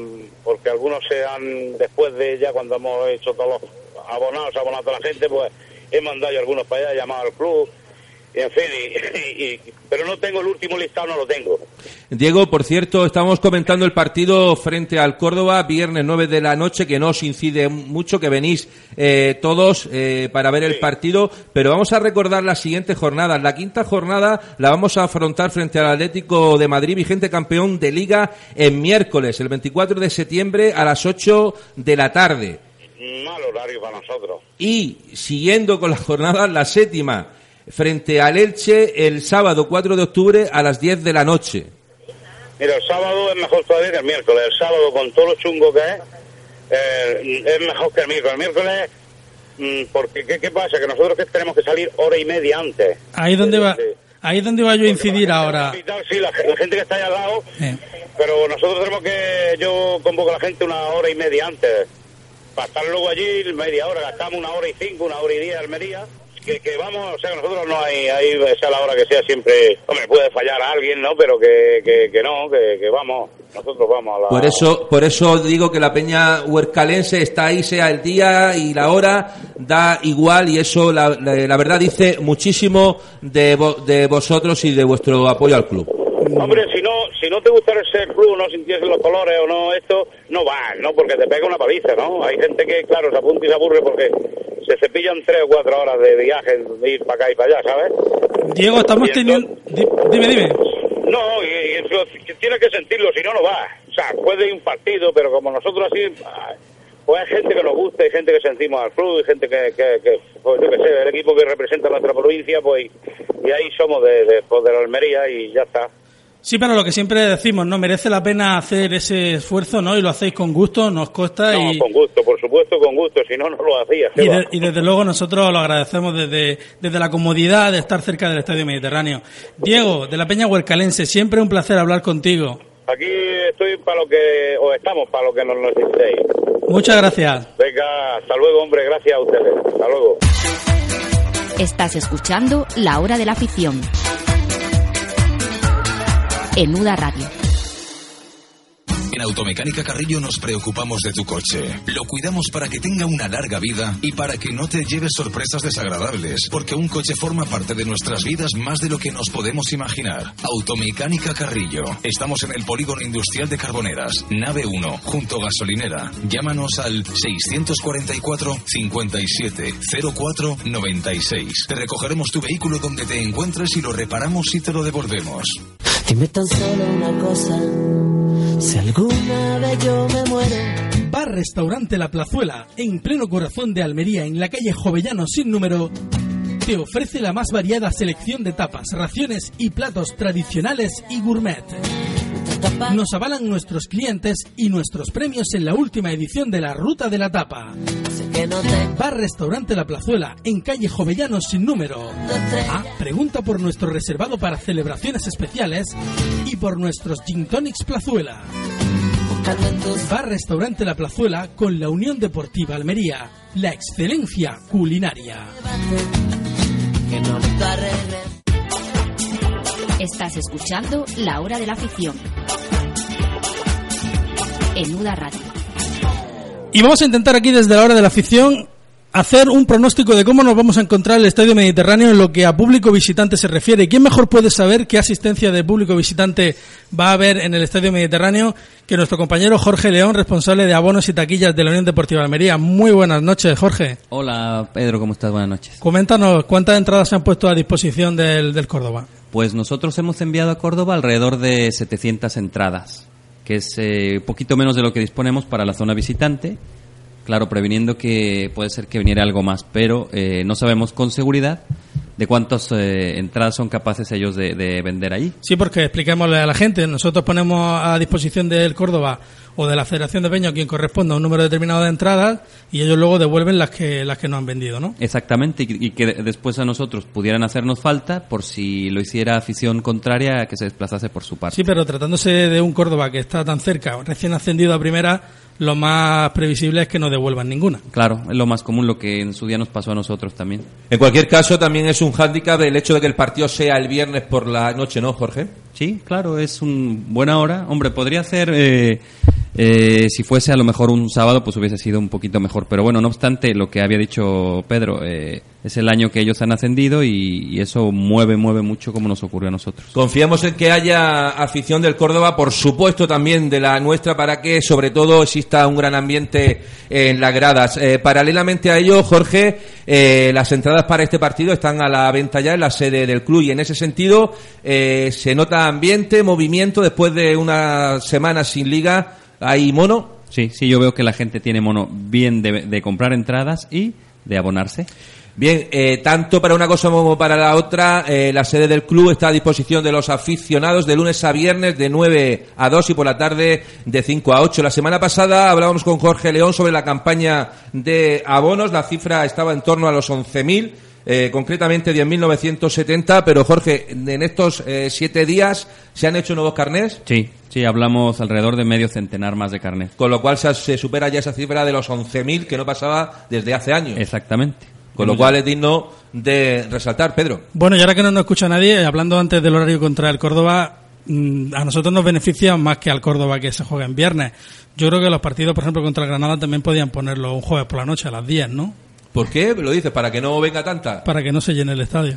porque algunos se han, después de ya cuando hemos hecho todos los abonados, abonado a la gente, pues he mandado yo algunos para allá, llamado al club. En fin, y- y- pero no tengo el último listado, no lo tengo. Diego, por cierto, estamos comentando el partido frente al Córdoba, viernes 9 de la noche, que no os incide mucho, que venís eh, todos eh, para ver el partido, pero vamos a recordar las siguientes jornadas. La quinta jornada la vamos a afrontar frente al Atlético de Madrid, vigente campeón de Liga, en miércoles, el 24 de septiembre, a las 8 de la tarde. Mal horario para nosotros. Y siguiendo con la jornada, la séptima, frente al Elche, el sábado 4 de octubre a las 10 de la noche. Mira, el sábado es mejor todavía que el miércoles. El sábado, con todo lo chungo que es, eh, es mejor que el miércoles. El miércoles, mm, porque ¿qué, qué pasa? Que nosotros que tenemos que salir hora y media antes. Ahí es donde va, Sí. ahí es donde iba yo a incidir ahora. Capital, sí, la, la gente que está ahí al lado, Eh. pero nosotros tenemos que, yo convoco a la gente una hora y media antes, para estar luego allí media hora, gastamos una hora y cinco, una hora y diez Almería, que, que vamos, o sea, que nosotros no hay, ahí sea la hora que sea siempre, hombre, puede fallar a alguien, ¿no? Pero que, que, que no, que, que vamos, nosotros vamos a la... Por eso, por eso digo que la peña huercalense está ahí, sea el día y la hora, da igual y eso la, la- la verdad dice muchísimo de, vo- de vosotros y de vuestro apoyo al club. Hombre, si no, si no te gustara ese club, no sintiese los colores o no esto, no vas, ¿no? Porque te pega una paliza, ¿no? Hay gente que, claro, se apunta y se aburre porque se cepillan tres o cuatro horas de viaje, de ir para acá y para allá, ¿sabes? Diego, estamos teniendo... di- Dime, dime. No, y, y eso que tienes que sentirlo, si no, no vas. O sea, puede ir un partido, pero como nosotros así, pues hay gente que nos gusta, hay gente que sentimos al club, hay gente que, que, que, pues yo qué sé, el equipo que representa nuestra provincia, pues, y ahí somos de, de, pues, de la Almería y ya está. Sí, pero lo que siempre decimos, ¿no? Merece la pena hacer ese esfuerzo, ¿no? Y lo hacéis con gusto, nos costa No, y... con gusto, por supuesto, con gusto, si no, no lo hacías. Y desde luego nosotros lo agradecemos desde, desde la comodidad de estar cerca del Estadio Mediterráneo. Diego, de la Peña Huercalense, siempre un placer hablar contigo. Aquí estoy para lo que, o estamos para lo que nos necesitéis. Muchas gracias. Venga, hasta luego, hombre, gracias a ustedes. Hasta luego. Estás escuchando La Hora de la Afición. En Uda Radio. En Automecánica Carrillo nos preocupamos de tu coche. Lo cuidamos para que tenga una larga vida y para que no te lleves sorpresas desagradables, porque un coche forma parte de nuestras vidas más de lo que nos podemos imaginar. Automecánica Carrillo. Estamos en el Polígono Industrial de Carboneras, nave 1, junto a gasolinera. Llámanos al 644 57 04 96. Te recogeremos tu vehículo donde te encuentres y lo reparamos y te lo devolvemos. Dime tan solo una cosa, si alguna vez yo me muero. Bar Restaurante La Plazuela, en pleno corazón de Almería, en la calle Jovellano sin número, te ofrece la más variada selección de tapas, raciones y platos tradicionales y gourmet. Nos avalan nuestros clientes y nuestros premios en la última edición de la Ruta de la Tapa. Que no Bar Restaurante La Plazuela, en calle Jovellanos sin número. Ah, pregunta por nuestro reservado para celebraciones especiales y por nuestros Gin Tonics Plazuela. Bar Restaurante La Plazuela con la Unión Deportiva Almería, la excelencia culinaria. que no me a regresar. Estás escuchando La Hora de la Afición. En Uda Radio. Y vamos a intentar aquí desde la hora de la afición hacer un pronóstico de cómo nos vamos a encontrar en el Estadio Mediterráneo en lo que a público visitante se refiere. ¿Y ¿Quién mejor puede saber qué asistencia de público visitante va a haber en el Estadio Mediterráneo que nuestro compañero Jorge León, responsable de abonos y taquillas de la Unión Deportiva de Almería? Muy buenas noches, Jorge. Hola Pedro, ¿cómo estás? Buenas noches. Coméntanos cuántas entradas se han puesto a disposición del, del Córdoba. Pues nosotros hemos enviado a Córdoba alrededor de 700 entradas, que es eh, poquito menos de lo que disponemos para la zona visitante. Claro, previniendo que puede ser que viniera algo más, pero eh, no sabemos con seguridad de cuántas eh, entradas son capaces ellos de, de vender allí. Sí, porque expliquémosle a la gente, nosotros ponemos a disposición del Córdoba o de la Federación de Peña quien corresponda a un número determinado de entradas y ellos luego devuelven las que las que no han vendido, ¿no? Exactamente, y, y que después a nosotros pudieran hacernos falta por si lo hiciera afición contraria que se desplazase por su parte. Sí, pero tratándose de un Córdoba que está tan cerca, recién ascendido a primera, lo más previsible es que no devuelvan ninguna. Claro, es lo más común, lo que en su día nos pasó a nosotros también. En cualquier caso, también es un hándicap el hecho de que el partido sea el viernes por la noche, ¿no, Jorge? Sí, claro, es un buena hora. Hombre, podría ser, eh, eh, si fuese a lo mejor un sábado, pues hubiese sido un poquito mejor. Pero bueno, no obstante, lo que había dicho Pedro, eh, es el año que ellos han ascendido y, y eso mueve, mueve mucho como nos ocurrió a nosotros. Confiamos en que haya afición del Córdoba, por supuesto también de la nuestra, para que sobre todo exista un gran ambiente en las gradas. Eh, paralelamente a ello, Jorge, eh, las entradas para este partido están a la venta ya en la sede del club y en ese sentido eh, se nota ambiente, movimiento después de una semana sin liga. Hay mono. Sí, sí, yo veo que la gente tiene mono bien de, de comprar entradas y de abonarse. Bien, eh, tanto para una cosa como para la otra, eh, la sede del club está a disposición de los aficionados de lunes a viernes de 9 a 2 y por la tarde de 5 a 8. La semana pasada hablábamos con Jorge León sobre la campaña de abonos. La cifra estaba en torno a los 11.000. Eh, concretamente 10.970, pero Jorge, en estos eh, siete días se han hecho nuevos carnés, Sí, sí, hablamos alrededor de medio centenar más de carnet. con lo cual se, se supera ya esa cifra de los 11.000 que no pasaba desde hace años. Exactamente. Con lo cual es digno de resaltar, Pedro. Bueno, y ahora que no nos escucha nadie, hablando antes del horario contra el Córdoba, mm, a nosotros nos beneficia más que al Córdoba que se juega en viernes. Yo creo que los partidos, por ejemplo, contra el Granada también podían ponerlo un jueves por la noche a las 10, ¿no? ¿Por qué? ¿Lo dices? ¿Para que no venga tanta? Para que no se llene el estadio.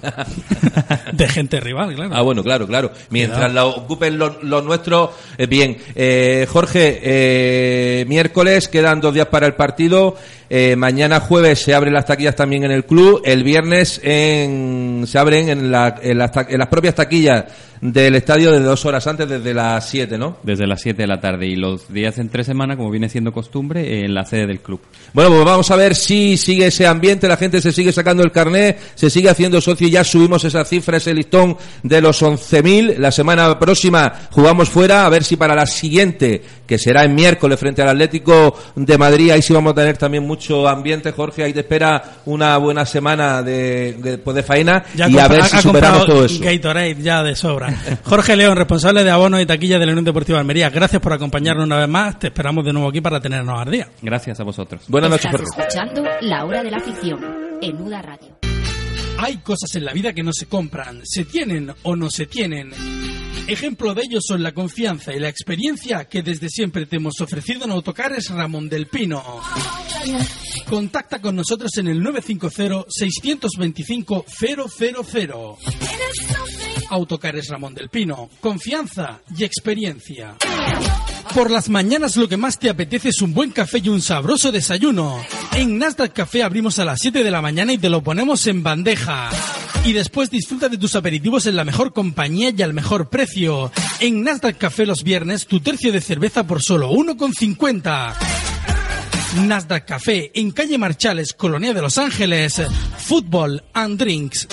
(laughs) de gente rival, claro. Ah, bueno, claro, claro. Mientras la ocupen los, los nuestros, eh, bien. Eh, Jorge, eh, miércoles quedan dos días para el partido. Eh, mañana jueves se abren las taquillas también en el club. El viernes en, se abren en, la- en las, en las propias taquillas del estadio de dos horas antes, desde las siete, ¿no? Desde las 7 de la tarde y los días entre semana, como viene siendo costumbre, en la sede del club. Bueno, pues vamos a ver si sigue ese ambiente, la gente se sigue sacando el carné, se sigue haciendo socio y ya subimos esa cifra, ese listón de los 11.000. La semana próxima jugamos fuera, a ver si para la siguiente, que será en miércoles frente al Atlético de Madrid, ahí sí vamos a tener también mucho ambiente, Jorge, ahí te espera una buena semana de, de, pues de faena Ya y a ver si superamos todo eso. Gatorade ya de sobra. Jorge León, responsable de abonos y taquilla de la Unión Deportiva de Almería. Gracias por acompañarnos una vez más. Te esperamos de nuevo aquí para tenernos al día. Gracias a vosotros. Buenas noches, Jorge. escuchando La Hora de la Afición. En Uda Radio. Hay cosas en la vida que no se compran, se tienen o no se tienen. Ejemplo de ello son la confianza y la experiencia que desde siempre te hemos ofrecido en Autocares Ramón del Pino. Contacta con nosotros en el 950-625-000. Autocares Ramón del Pino, confianza y experiencia. Por las mañanas lo que más te apetece es un buen café y un sabroso desayuno. En Nasdaq Café abrimos a las 7 de la mañana y te lo ponemos en bandeja. Y después disfruta de tus aperitivos en la mejor compañía y al mejor precio. En Nasdaq Café los viernes tu tercio de cerveza por solo 1,50. Nasdaq Café en calle Marchales, Colonia de Los Ángeles. Fútbol and drinks.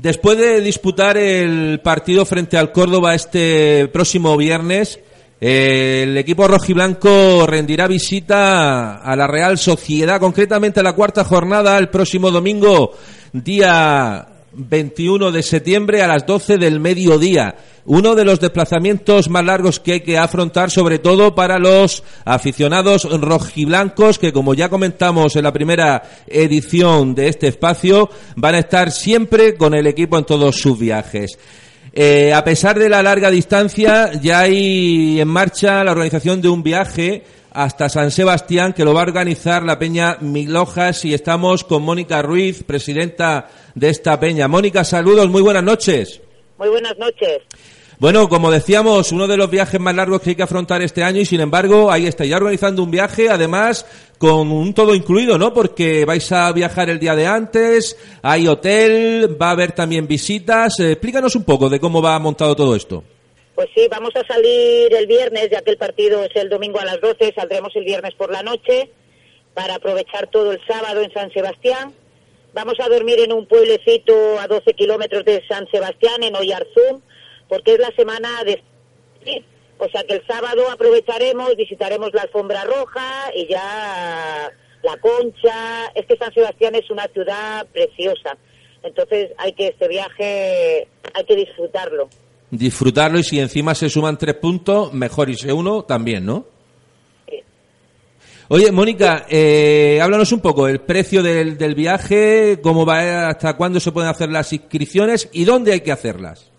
Después de disputar el partido frente al Córdoba este próximo viernes, El equipo rojiblanco rendirá visita a la Real Sociedad, concretamente a la cuarta jornada el próximo domingo, día 21 de septiembre a las 12 del mediodía. Uno de los desplazamientos más largos que hay que afrontar, sobre todo para los aficionados rojiblancos, que como ya comentamos en la primera edición de este espacio, van a estar siempre con el equipo en todos sus viajes. Eh, a pesar de la larga distancia, ya hay en marcha la organización de un viaje hasta San Sebastián que lo va a organizar la Peña Milojas y estamos con Mónica Ruiz, presidenta de esta peña. Mónica, saludos, muy buenas noches. Muy buenas noches. Bueno, como decíamos, uno de los viajes más largos que hay que afrontar este año y sin embargo ahí está ya organizando un viaje, además con un todo incluido, ¿no? Porque vais a viajar el día de antes, hay hotel, va a haber también visitas. Eh, explícanos un poco de cómo va montado todo esto. Pues sí, vamos a salir el viernes, ya que el partido es el domingo a las 12, saldremos el viernes por la noche para aprovechar todo el sábado en San Sebastián. Vamos a dormir en un pueblecito a 12 kilómetros de San Sebastián, en Oyarzún porque es la semana de... O sea que el sábado aprovecharemos, visitaremos la alfombra roja y ya la concha. Es que San Sebastián es una ciudad preciosa. Entonces hay que este viaje, hay que disfrutarlo. Disfrutarlo y si encima se suman tres puntos, mejor irse uno también, ¿no? Oye, Mónica, eh, háblanos un poco el precio del, del viaje, cómo va, hasta cuándo se pueden hacer las inscripciones y dónde hay que hacerlas.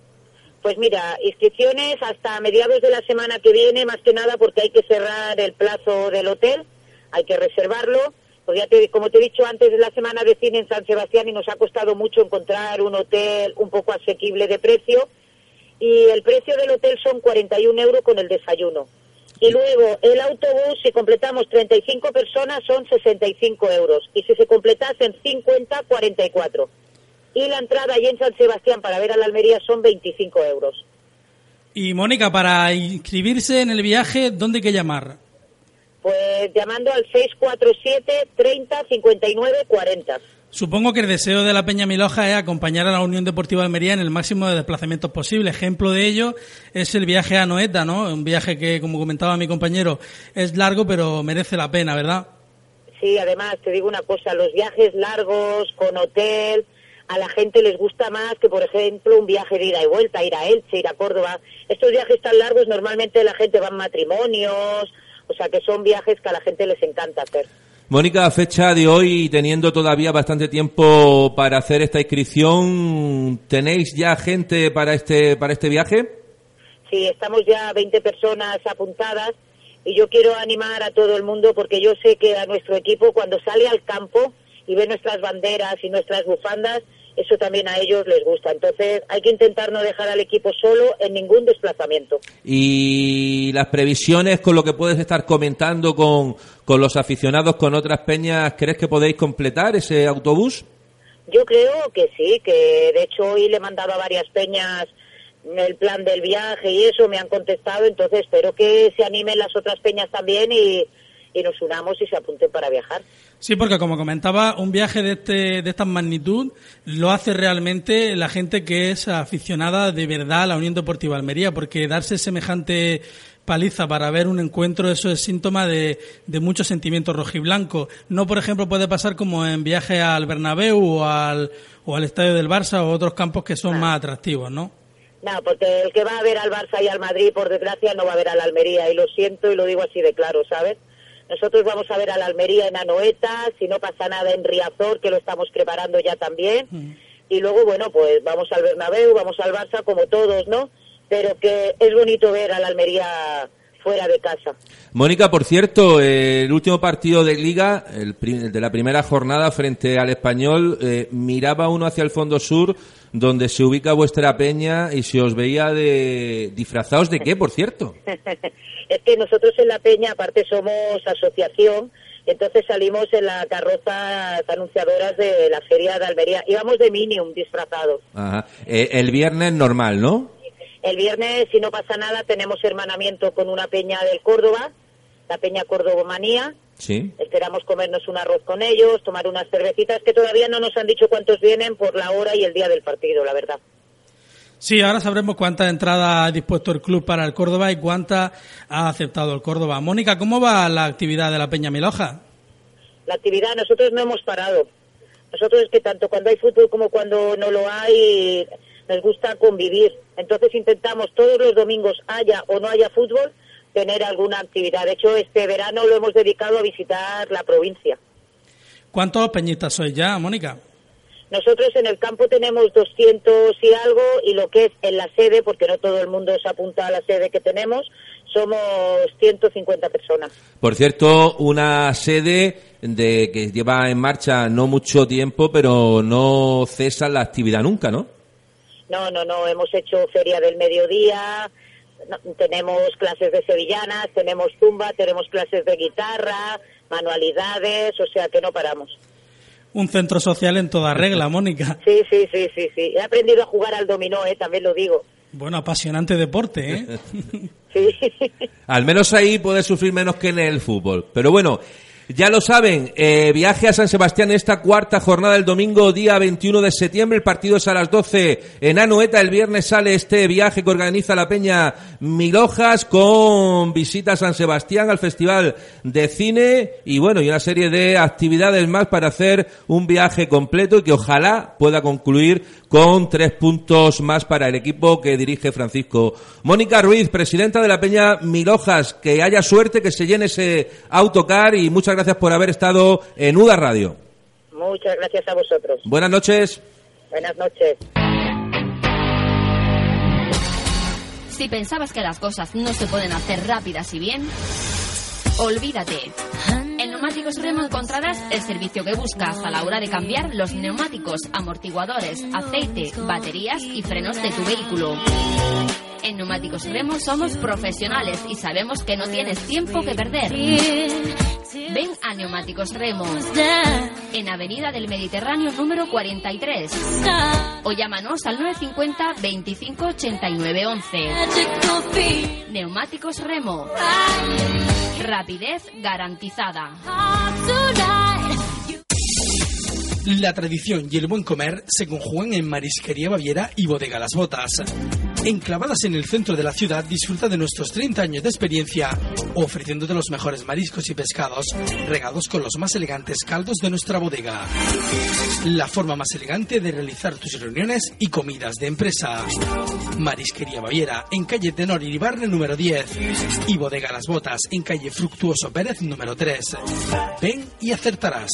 Pues mira, inscripciones hasta mediados de la semana que viene, más que nada porque hay que cerrar el plazo del hotel, hay que reservarlo. Porque ya te, como te he dicho antes, de la semana de cine en San Sebastián y nos ha costado mucho encontrar un hotel un poco asequible de precio. Y el precio del hotel son 41 euros con el desayuno. Y luego el autobús, si completamos 35 personas, son 65 euros. Y si se completasen 50, 44 y la entrada allí en San Sebastián para ver a la Almería son 25 euros. Y Mónica, para inscribirse en el viaje, ¿dónde hay que llamar? Pues llamando al 647 30 59 40. Supongo que el deseo de la Peña Miloja es acompañar a la Unión Deportiva Almería en el máximo de desplazamientos posible. Ejemplo de ello es el viaje a Noeta, ¿no? Un viaje que, como comentaba mi compañero, es largo pero merece la pena, ¿verdad? Sí, además te digo una cosa, los viajes largos con hotel, a la gente les gusta más que, por ejemplo, un viaje de ida y vuelta, ir a Elche, ir a Córdoba. Estos viajes tan largos normalmente la gente va en matrimonios, o sea que son viajes que a la gente les encanta hacer. Mónica, a fecha de hoy, teniendo todavía bastante tiempo para hacer esta inscripción, ¿tenéis ya gente para este, para este viaje? Sí, estamos ya 20 personas apuntadas y yo quiero animar a todo el mundo porque yo sé que a nuestro equipo cuando sale al campo y ve nuestras banderas y nuestras bufandas, eso también a ellos les gusta. Entonces hay que intentar no dejar al equipo solo en ningún desplazamiento. Y las previsiones con lo que puedes estar comentando con, con los aficionados, con otras peñas, ¿crees que podéis completar ese autobús? Yo creo que sí, que de hecho hoy le he mandado a varias peñas el plan del viaje y eso me han contestado, entonces espero que se animen las otras peñas también y, y nos unamos y se apunten para viajar. Sí, porque como comentaba, un viaje de, este, de esta magnitud lo hace realmente la gente que es aficionada de verdad a la Unión Deportiva Almería, porque darse semejante paliza para ver un encuentro, eso es síntoma de, de mucho sentimiento rojiblanco. No, por ejemplo, puede pasar como en viaje al Bernabéu o al, o al Estadio del Barça o otros campos que son más atractivos, ¿no? No, porque el que va a ver al Barça y al Madrid, por desgracia, no va a ver a la Almería, y lo siento y lo digo así de claro, ¿sabes? Nosotros vamos a ver a la Almería en Anoeta, si no pasa nada en Riazor, que lo estamos preparando ya también. Y luego, bueno, pues vamos al Bernabéu, vamos al Barça, como todos, ¿no? Pero que es bonito ver a la Almería fuera de casa. Mónica, por cierto, el último partido de Liga, el, de la primera jornada frente al Español, eh, miraba uno hacia el fondo sur, donde se ubica vuestra peña y se os veía de disfrazados de qué, por cierto. (laughs) es que nosotros en la peña, aparte somos asociación, entonces salimos en la carroza anunciadoras de la feria de Almería. Íbamos de Minium disfrazados. Ajá. Eh, el viernes normal, ¿no? El viernes, si no pasa nada, tenemos hermanamiento con una peña del Córdoba, la peña Manía. Sí. Esperamos comernos un arroz con ellos, tomar unas cervecitas, que todavía no nos han dicho cuántos vienen por la hora y el día del partido, la verdad. Sí, ahora sabremos cuántas entradas ha dispuesto el club para el Córdoba y cuántas ha aceptado el Córdoba. Mónica, ¿cómo va la actividad de la Peña Miloja? La actividad, nosotros no hemos parado. Nosotros es que tanto cuando hay fútbol como cuando no lo hay, nos gusta convivir. Entonces intentamos todos los domingos, haya o no haya fútbol, tener alguna actividad. De hecho, este verano lo hemos dedicado a visitar la provincia. ¿Cuántos peñistas sois ya, Mónica? Nosotros en el campo tenemos 200 y algo y lo que es en la sede, porque no todo el mundo se apunta a la sede que tenemos, somos 150 personas. Por cierto, una sede de que lleva en marcha no mucho tiempo, pero no cesa la actividad nunca, ¿no? No, no, no, hemos hecho feria del mediodía, tenemos clases de sevillanas, tenemos zumba, tenemos clases de guitarra, manualidades, o sea que no paramos. Un centro social en toda regla, Mónica. Sí, sí, sí, sí, sí. He aprendido a jugar al dominó, ¿eh? también lo digo. Bueno, apasionante deporte, ¿eh? (laughs) sí. Al menos ahí puedes sufrir menos que en el fútbol. Pero bueno, ya lo saben, eh, viaje a San Sebastián esta cuarta jornada el domingo, día 21 de septiembre. El partido es a las 12 en Anoeta. El viernes sale este viaje que organiza la Peña Milojas con visita a San Sebastián al Festival de Cine y bueno, y una serie de actividades más para hacer un viaje completo y que ojalá pueda concluir con tres puntos más para el equipo que dirige Francisco. Mónica Ruiz, presidenta de la Peña Milojas, que haya suerte, que se llene ese autocar y muchas gracias por haber estado en UDA Radio. Muchas gracias a vosotros. Buenas noches. Buenas noches. Si pensabas que las cosas no se pueden hacer rápidas y bien, olvídate. Neumáticos Remo encontrarás el servicio que buscas a la hora de cambiar los neumáticos, amortiguadores, aceite, baterías y frenos de tu vehículo. En Neumáticos Remo somos profesionales y sabemos que no tienes tiempo que perder. Ven a Neumáticos Remo en Avenida del Mediterráneo número 43 o llámanos al 950 25 89 11. Neumáticos Remo. Rapidez garantizada. La tradición y el buen comer se conjugan en Marisquería Baviera y Bodega Las Botas. Enclavadas en el centro de la ciudad, disfruta de nuestros 30 años de experiencia, ofreciéndote los mejores mariscos y pescados, regados con los más elegantes caldos de nuestra bodega. La forma más elegante de realizar tus reuniones y comidas de empresa. Marisquería Baviera, en calle Tenor Iribarne número 10. Y Bodega Las Botas, en calle Fructuoso Pérez número 3. Ven y acertarás.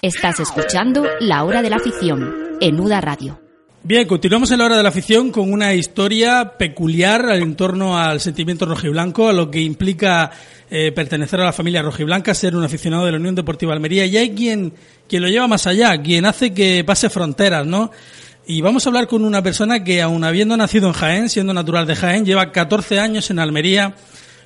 Estás escuchando La Hora de la Afición en UDA Radio. Bien, continuamos en la hora de la afición con una historia peculiar en torno al sentimiento rojiblanco, a lo que implica eh, pertenecer a la familia rojiblanca, ser un aficionado de la Unión Deportiva Almería. Y hay quien, quien lo lleva más allá, quien hace que pase fronteras, ¿no? Y vamos a hablar con una persona que, aun habiendo nacido en Jaén, siendo natural de Jaén, lleva 14 años en Almería,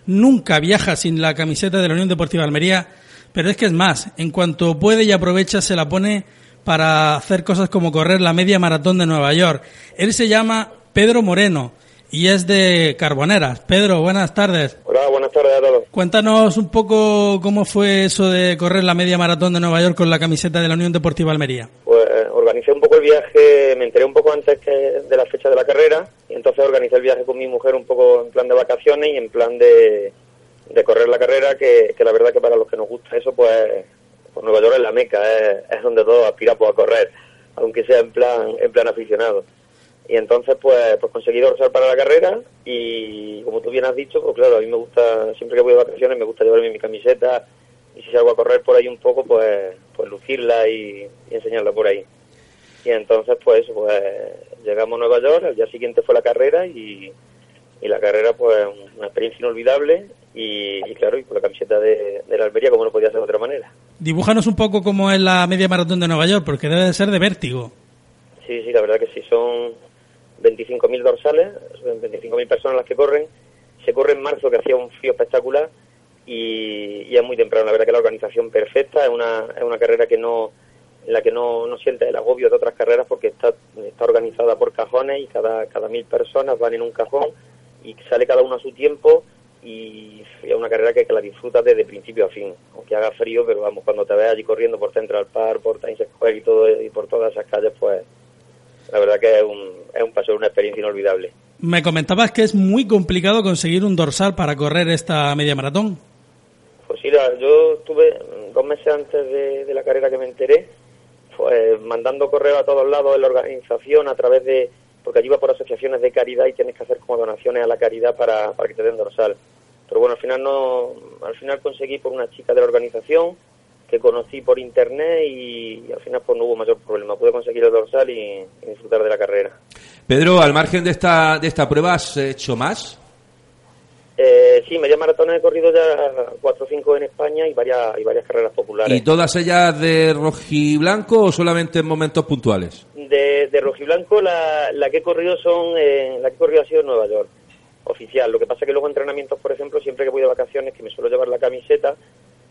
nunca viaja sin la camiseta de la Unión Deportiva Almería, pero es que es más, en cuanto puede y aprovecha, se la pone para hacer cosas como correr la media maratón de Nueva York. Él se llama Pedro Moreno y es de Carboneras. Pedro, buenas tardes. Hola, buenas tardes a todos. Cuéntanos un poco cómo fue eso de correr la media maratón de Nueva York con la camiseta de la Unión Deportiva Almería. Pues eh, organicé un poco el viaje, me enteré un poco antes que de la fecha de la carrera y entonces organicé el viaje con mi mujer un poco en plan de vacaciones y en plan de, de correr la carrera, que, que la verdad que para los que nos gusta eso, pues pues Nueva York es la meca, es, donde todos aspiramos a correr, aunque sea en plan, en plan aficionado. Y entononspues, pues conseguí dorsal para la carrera y como tú bien has dicho, pues claro, a mí me gusta, siempre que voy de vacaciones me gusta llevarme mi camiseta y si salgo a correr por ahí un poco, pues, pues lucirla y, enseñarla por ahí. Y entonces pues pues llegamos a Nueva York, al día siguiente fue la carrera y, y la carrera pues una experiencia inolvidable y, y claro, y con la camiseta de, de la Almería como no podía ser de otra manera. Dibújanos un poco cómo es la media maratón de Nueva York, porque debe de ser de vértigo. Sí, sí, la verdad que sí, son 25.000 dorsales, son 25.000 personas las que corren. Se corre en marzo, que hacía un frío espectacular, y, es muy temprano. La verdad que la organización perfecta, es una, es una carrera que no en la que no, no siente el agobio de otras carreras porque está, está organizada por cajones y cada, cada mil personas van en un cajón y sale cada uno a su tiempo y es una carrera que, que la disfrutas desde principio a fin, aunque haga frío, pero vamos, cuando te ves allí corriendo por Central Park, por Times Square y todo y por todas esas calles, pues la verdad que es un, es un paso, una experiencia inolvidable. Me comentabas que es muy complicado conseguir un dorsal para correr esta media maratón. Pues sí, yo estuve dos meses antes de, de la carrera que me enteré, pues mandando correo a todos lados de la organización a través de, porque allí va por asociaciones de caridad y tienes que hacer como donaciones a la caridad para, para que te den dorsal. Pero bueno, al final no, al final conseguí por una chica de la organización que conocí por internet y, al final pues no hubo mayor problema. Pude conseguir el dorsal y, y disfrutar de la carrera. Pedro, al margen de esta, de esta prueba, ¿has hecho más? Eh, sí, media maratón he corrido ya cuatro o cinco en España y varias, y varias carreras populares. ¿Y todas ellas de rojiblanco o solamente en momentos puntuales? De, de rojiblanco la, la que he corrido son eh, la que he corrido ha sido en Nueva York oficial. Lo que pasa que luego entrenamientos por ejemplo siempre que voy de vacaciones que me suelo llevar la camiseta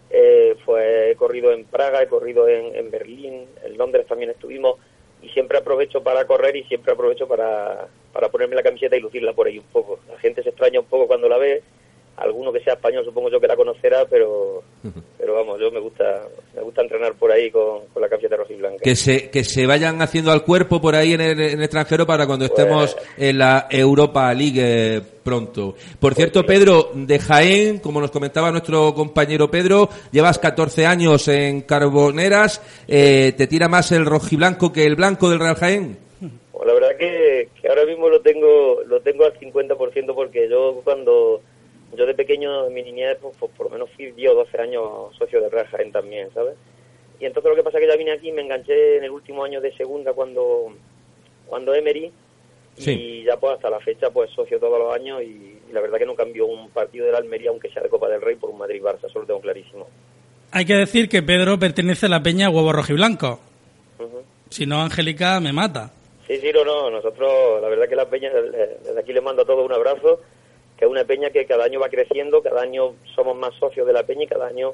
eh, pues he corrido en Praga he corrido en, en Berlín en Londres también estuvimos y siempre aprovecho para correr y siempre aprovecho para, para ponerme la camiseta y lucirla por ahí un poco. La gente se extraña un poco cuando la ve alguno que sea español supongo yo que la conocerá pero pero vamos yo me gusta me gusta entrenar por ahí con, con la camiseta rojiblanca Que se, que se vayan haciendo al cuerpo por ahí en el, en el extranjero para cuando Pues- estemos en la Europa League pronto. Por cierto, Pedro, de Jaén, como nos comentaba nuestro compañero Pedro, llevas 14 años en Carboneras, eh, ¿te tira más el rojiblanco que el blanco del Real Jaén? Pues la verdad que, que ahora mismo lo tengo lo tengo al 50% porque yo cuando yo de pequeño en mi niñez pues, pues, por lo menos fui 10 o 12 años socio de Real Jaén también, ¿sabes? Y entonces lo que pasa es que ya vine aquí y me enganché en el último año de segunda cuando cuando Emery y ya pues hasta la fecha pues socio todos los años y, y la verdad que no cambió un partido de la Almería aunque sea de Copa del Rey por un Madrid-Barça, eso lo tengo clarísimo. Hay que decir que Pedro pertenece a la peña Huevo Rojiblanco. Ujú. Si no, Angélica me mata. Sí, sí, no, no. Nosotros, la verdad que la peña, desde aquí les mando a todos un abrazo, una peña que cada año va creciendo, cada año somos más socios de la peña y cada año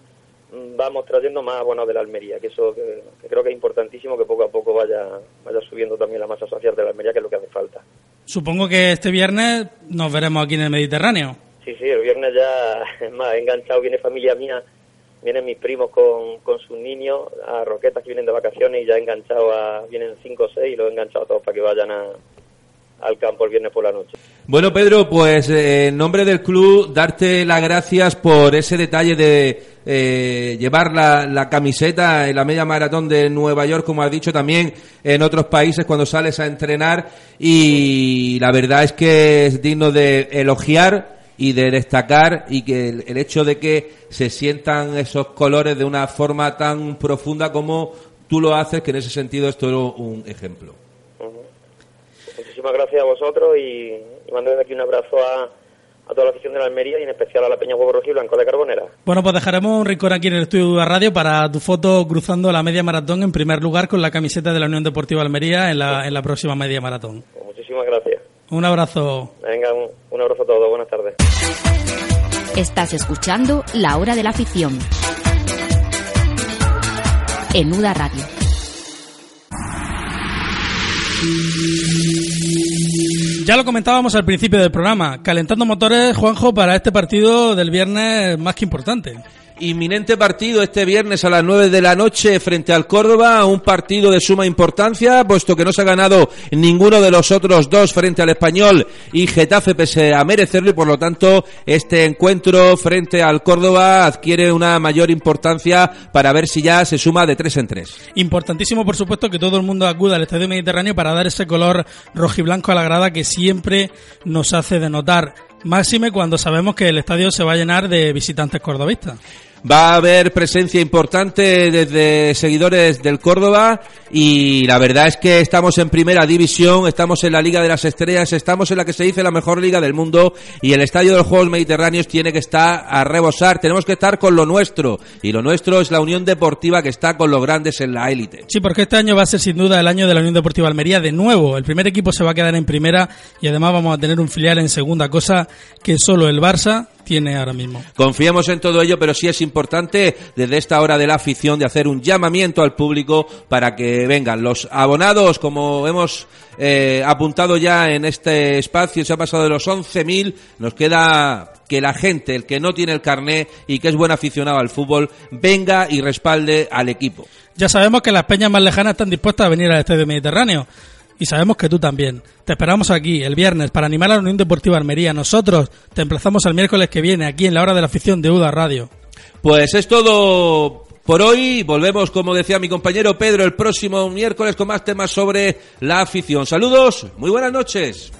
mm, vamos trayendo más abonados de la Almería, que eso que, que creo que es importantísimo que poco a poco vaya, vaya subiendo también la masa social de la Almería, que es lo que hace falta. Supongo que este viernes nos veremos aquí en el Mediterráneo. Sí, sí, el viernes ya, es más, enganchado, viene familia mía, vienen mis primos con, con sus niños a Roquetas que vienen de vacaciones y ya he enganchado a, vienen cinco o seis y los he enganchado a todos para que vayan a, al campo el viernes por la noche. Bueno, Pedro, pues eh, en nombre del club, darte las gracias por ese detalle de eh, llevar la, la camiseta en la media maratón de Nueva York, como has dicho también en otros países cuando sales a entrenar. Y la verdad es que es digno de elogiar y de destacar y que el, el hecho de que se sientan esos colores de una forma tan profunda como tú lo haces, que en ese sentido es todo un ejemplo. Muchísimas gracias a vosotros y, y mando desde aquí un abrazo a, a toda la afición de la Almería y en especial a la Peña Huevo Rojo y Blanco de Carbonera. Bueno, pues dejaremos un rincón aquí en el estudio de la radio para tu foto cruzando la media maratón en primer lugar con la camiseta de la Unión Deportiva Almería en la, en la próxima media maratón. Pues muchísimas gracias. Un abrazo. Venga, un, un abrazo a todos. Buenas tardes. Estás escuchando La Hora de la Afición. En Uda Radio. Ya lo comentábamos al principio del programa, calentando motores, Juanjo, para este partido del viernes más que importante. Inminente partido este viernes a las 9 de la noche frente al Córdoba, un partido de suma importancia, puesto que no se ha ganado ninguno de los otros dos frente al Español y Getafe pese a merecerlo y por lo tanto este encuentro frente al Córdoba adquiere una mayor importancia para ver si ya se suma de tres en tres. Importantísimo, por supuesto, que todo el mundo acuda al Estadio Mediterráneo para dar ese color rojiblanco a la grada que siempre nos hace denotar. Máxime cuando sabemos que el estadio se va a llenar de visitantes cordobistas. Va a haber presencia importante desde seguidores del Córdoba y la verdad es que estamos en primera división, estamos en la Liga de las Estrellas, estamos en la que se dice la mejor liga del mundo y el Estadio de los Juegos Mediterráneos tiene que estar a rebosar, tenemos que estar con lo nuestro y lo nuestro es la Unión Deportiva que está con los grandes en la élite. Sí, porque este año va a ser sin duda el año de la Unión Deportiva Almería de nuevo. El primer equipo se va a quedar en primera y además vamos a tener un filial en segunda, cosa que solo el Barça tiene ahora mismo. Confiemos en todo ello, pero sí es importante desde esta hora de la afición de hacer un llamamiento al público para que vengan los abonados, como hemos eh, apuntado ya en este espacio, se ha pasado de los 11.000, nos queda que la gente, el que no tiene el carné y que es buen aficionado al fútbol, venga y respalde al equipo. Ya sabemos que las peñas más lejanas están dispuestas a venir al Estadio Mediterráneo. y sabemos que tú también. Te esperamos aquí el viernes para animar a la Unión Deportiva Almería. Nosotros te emplazamos al miércoles que viene aquí en la hora de la afición de UDA Radio. Pues es todo por hoy. Volvemos, como decía mi compañero Pedro, el próximo miércoles con más temas sobre la afición. Saludos, muy buenas noches.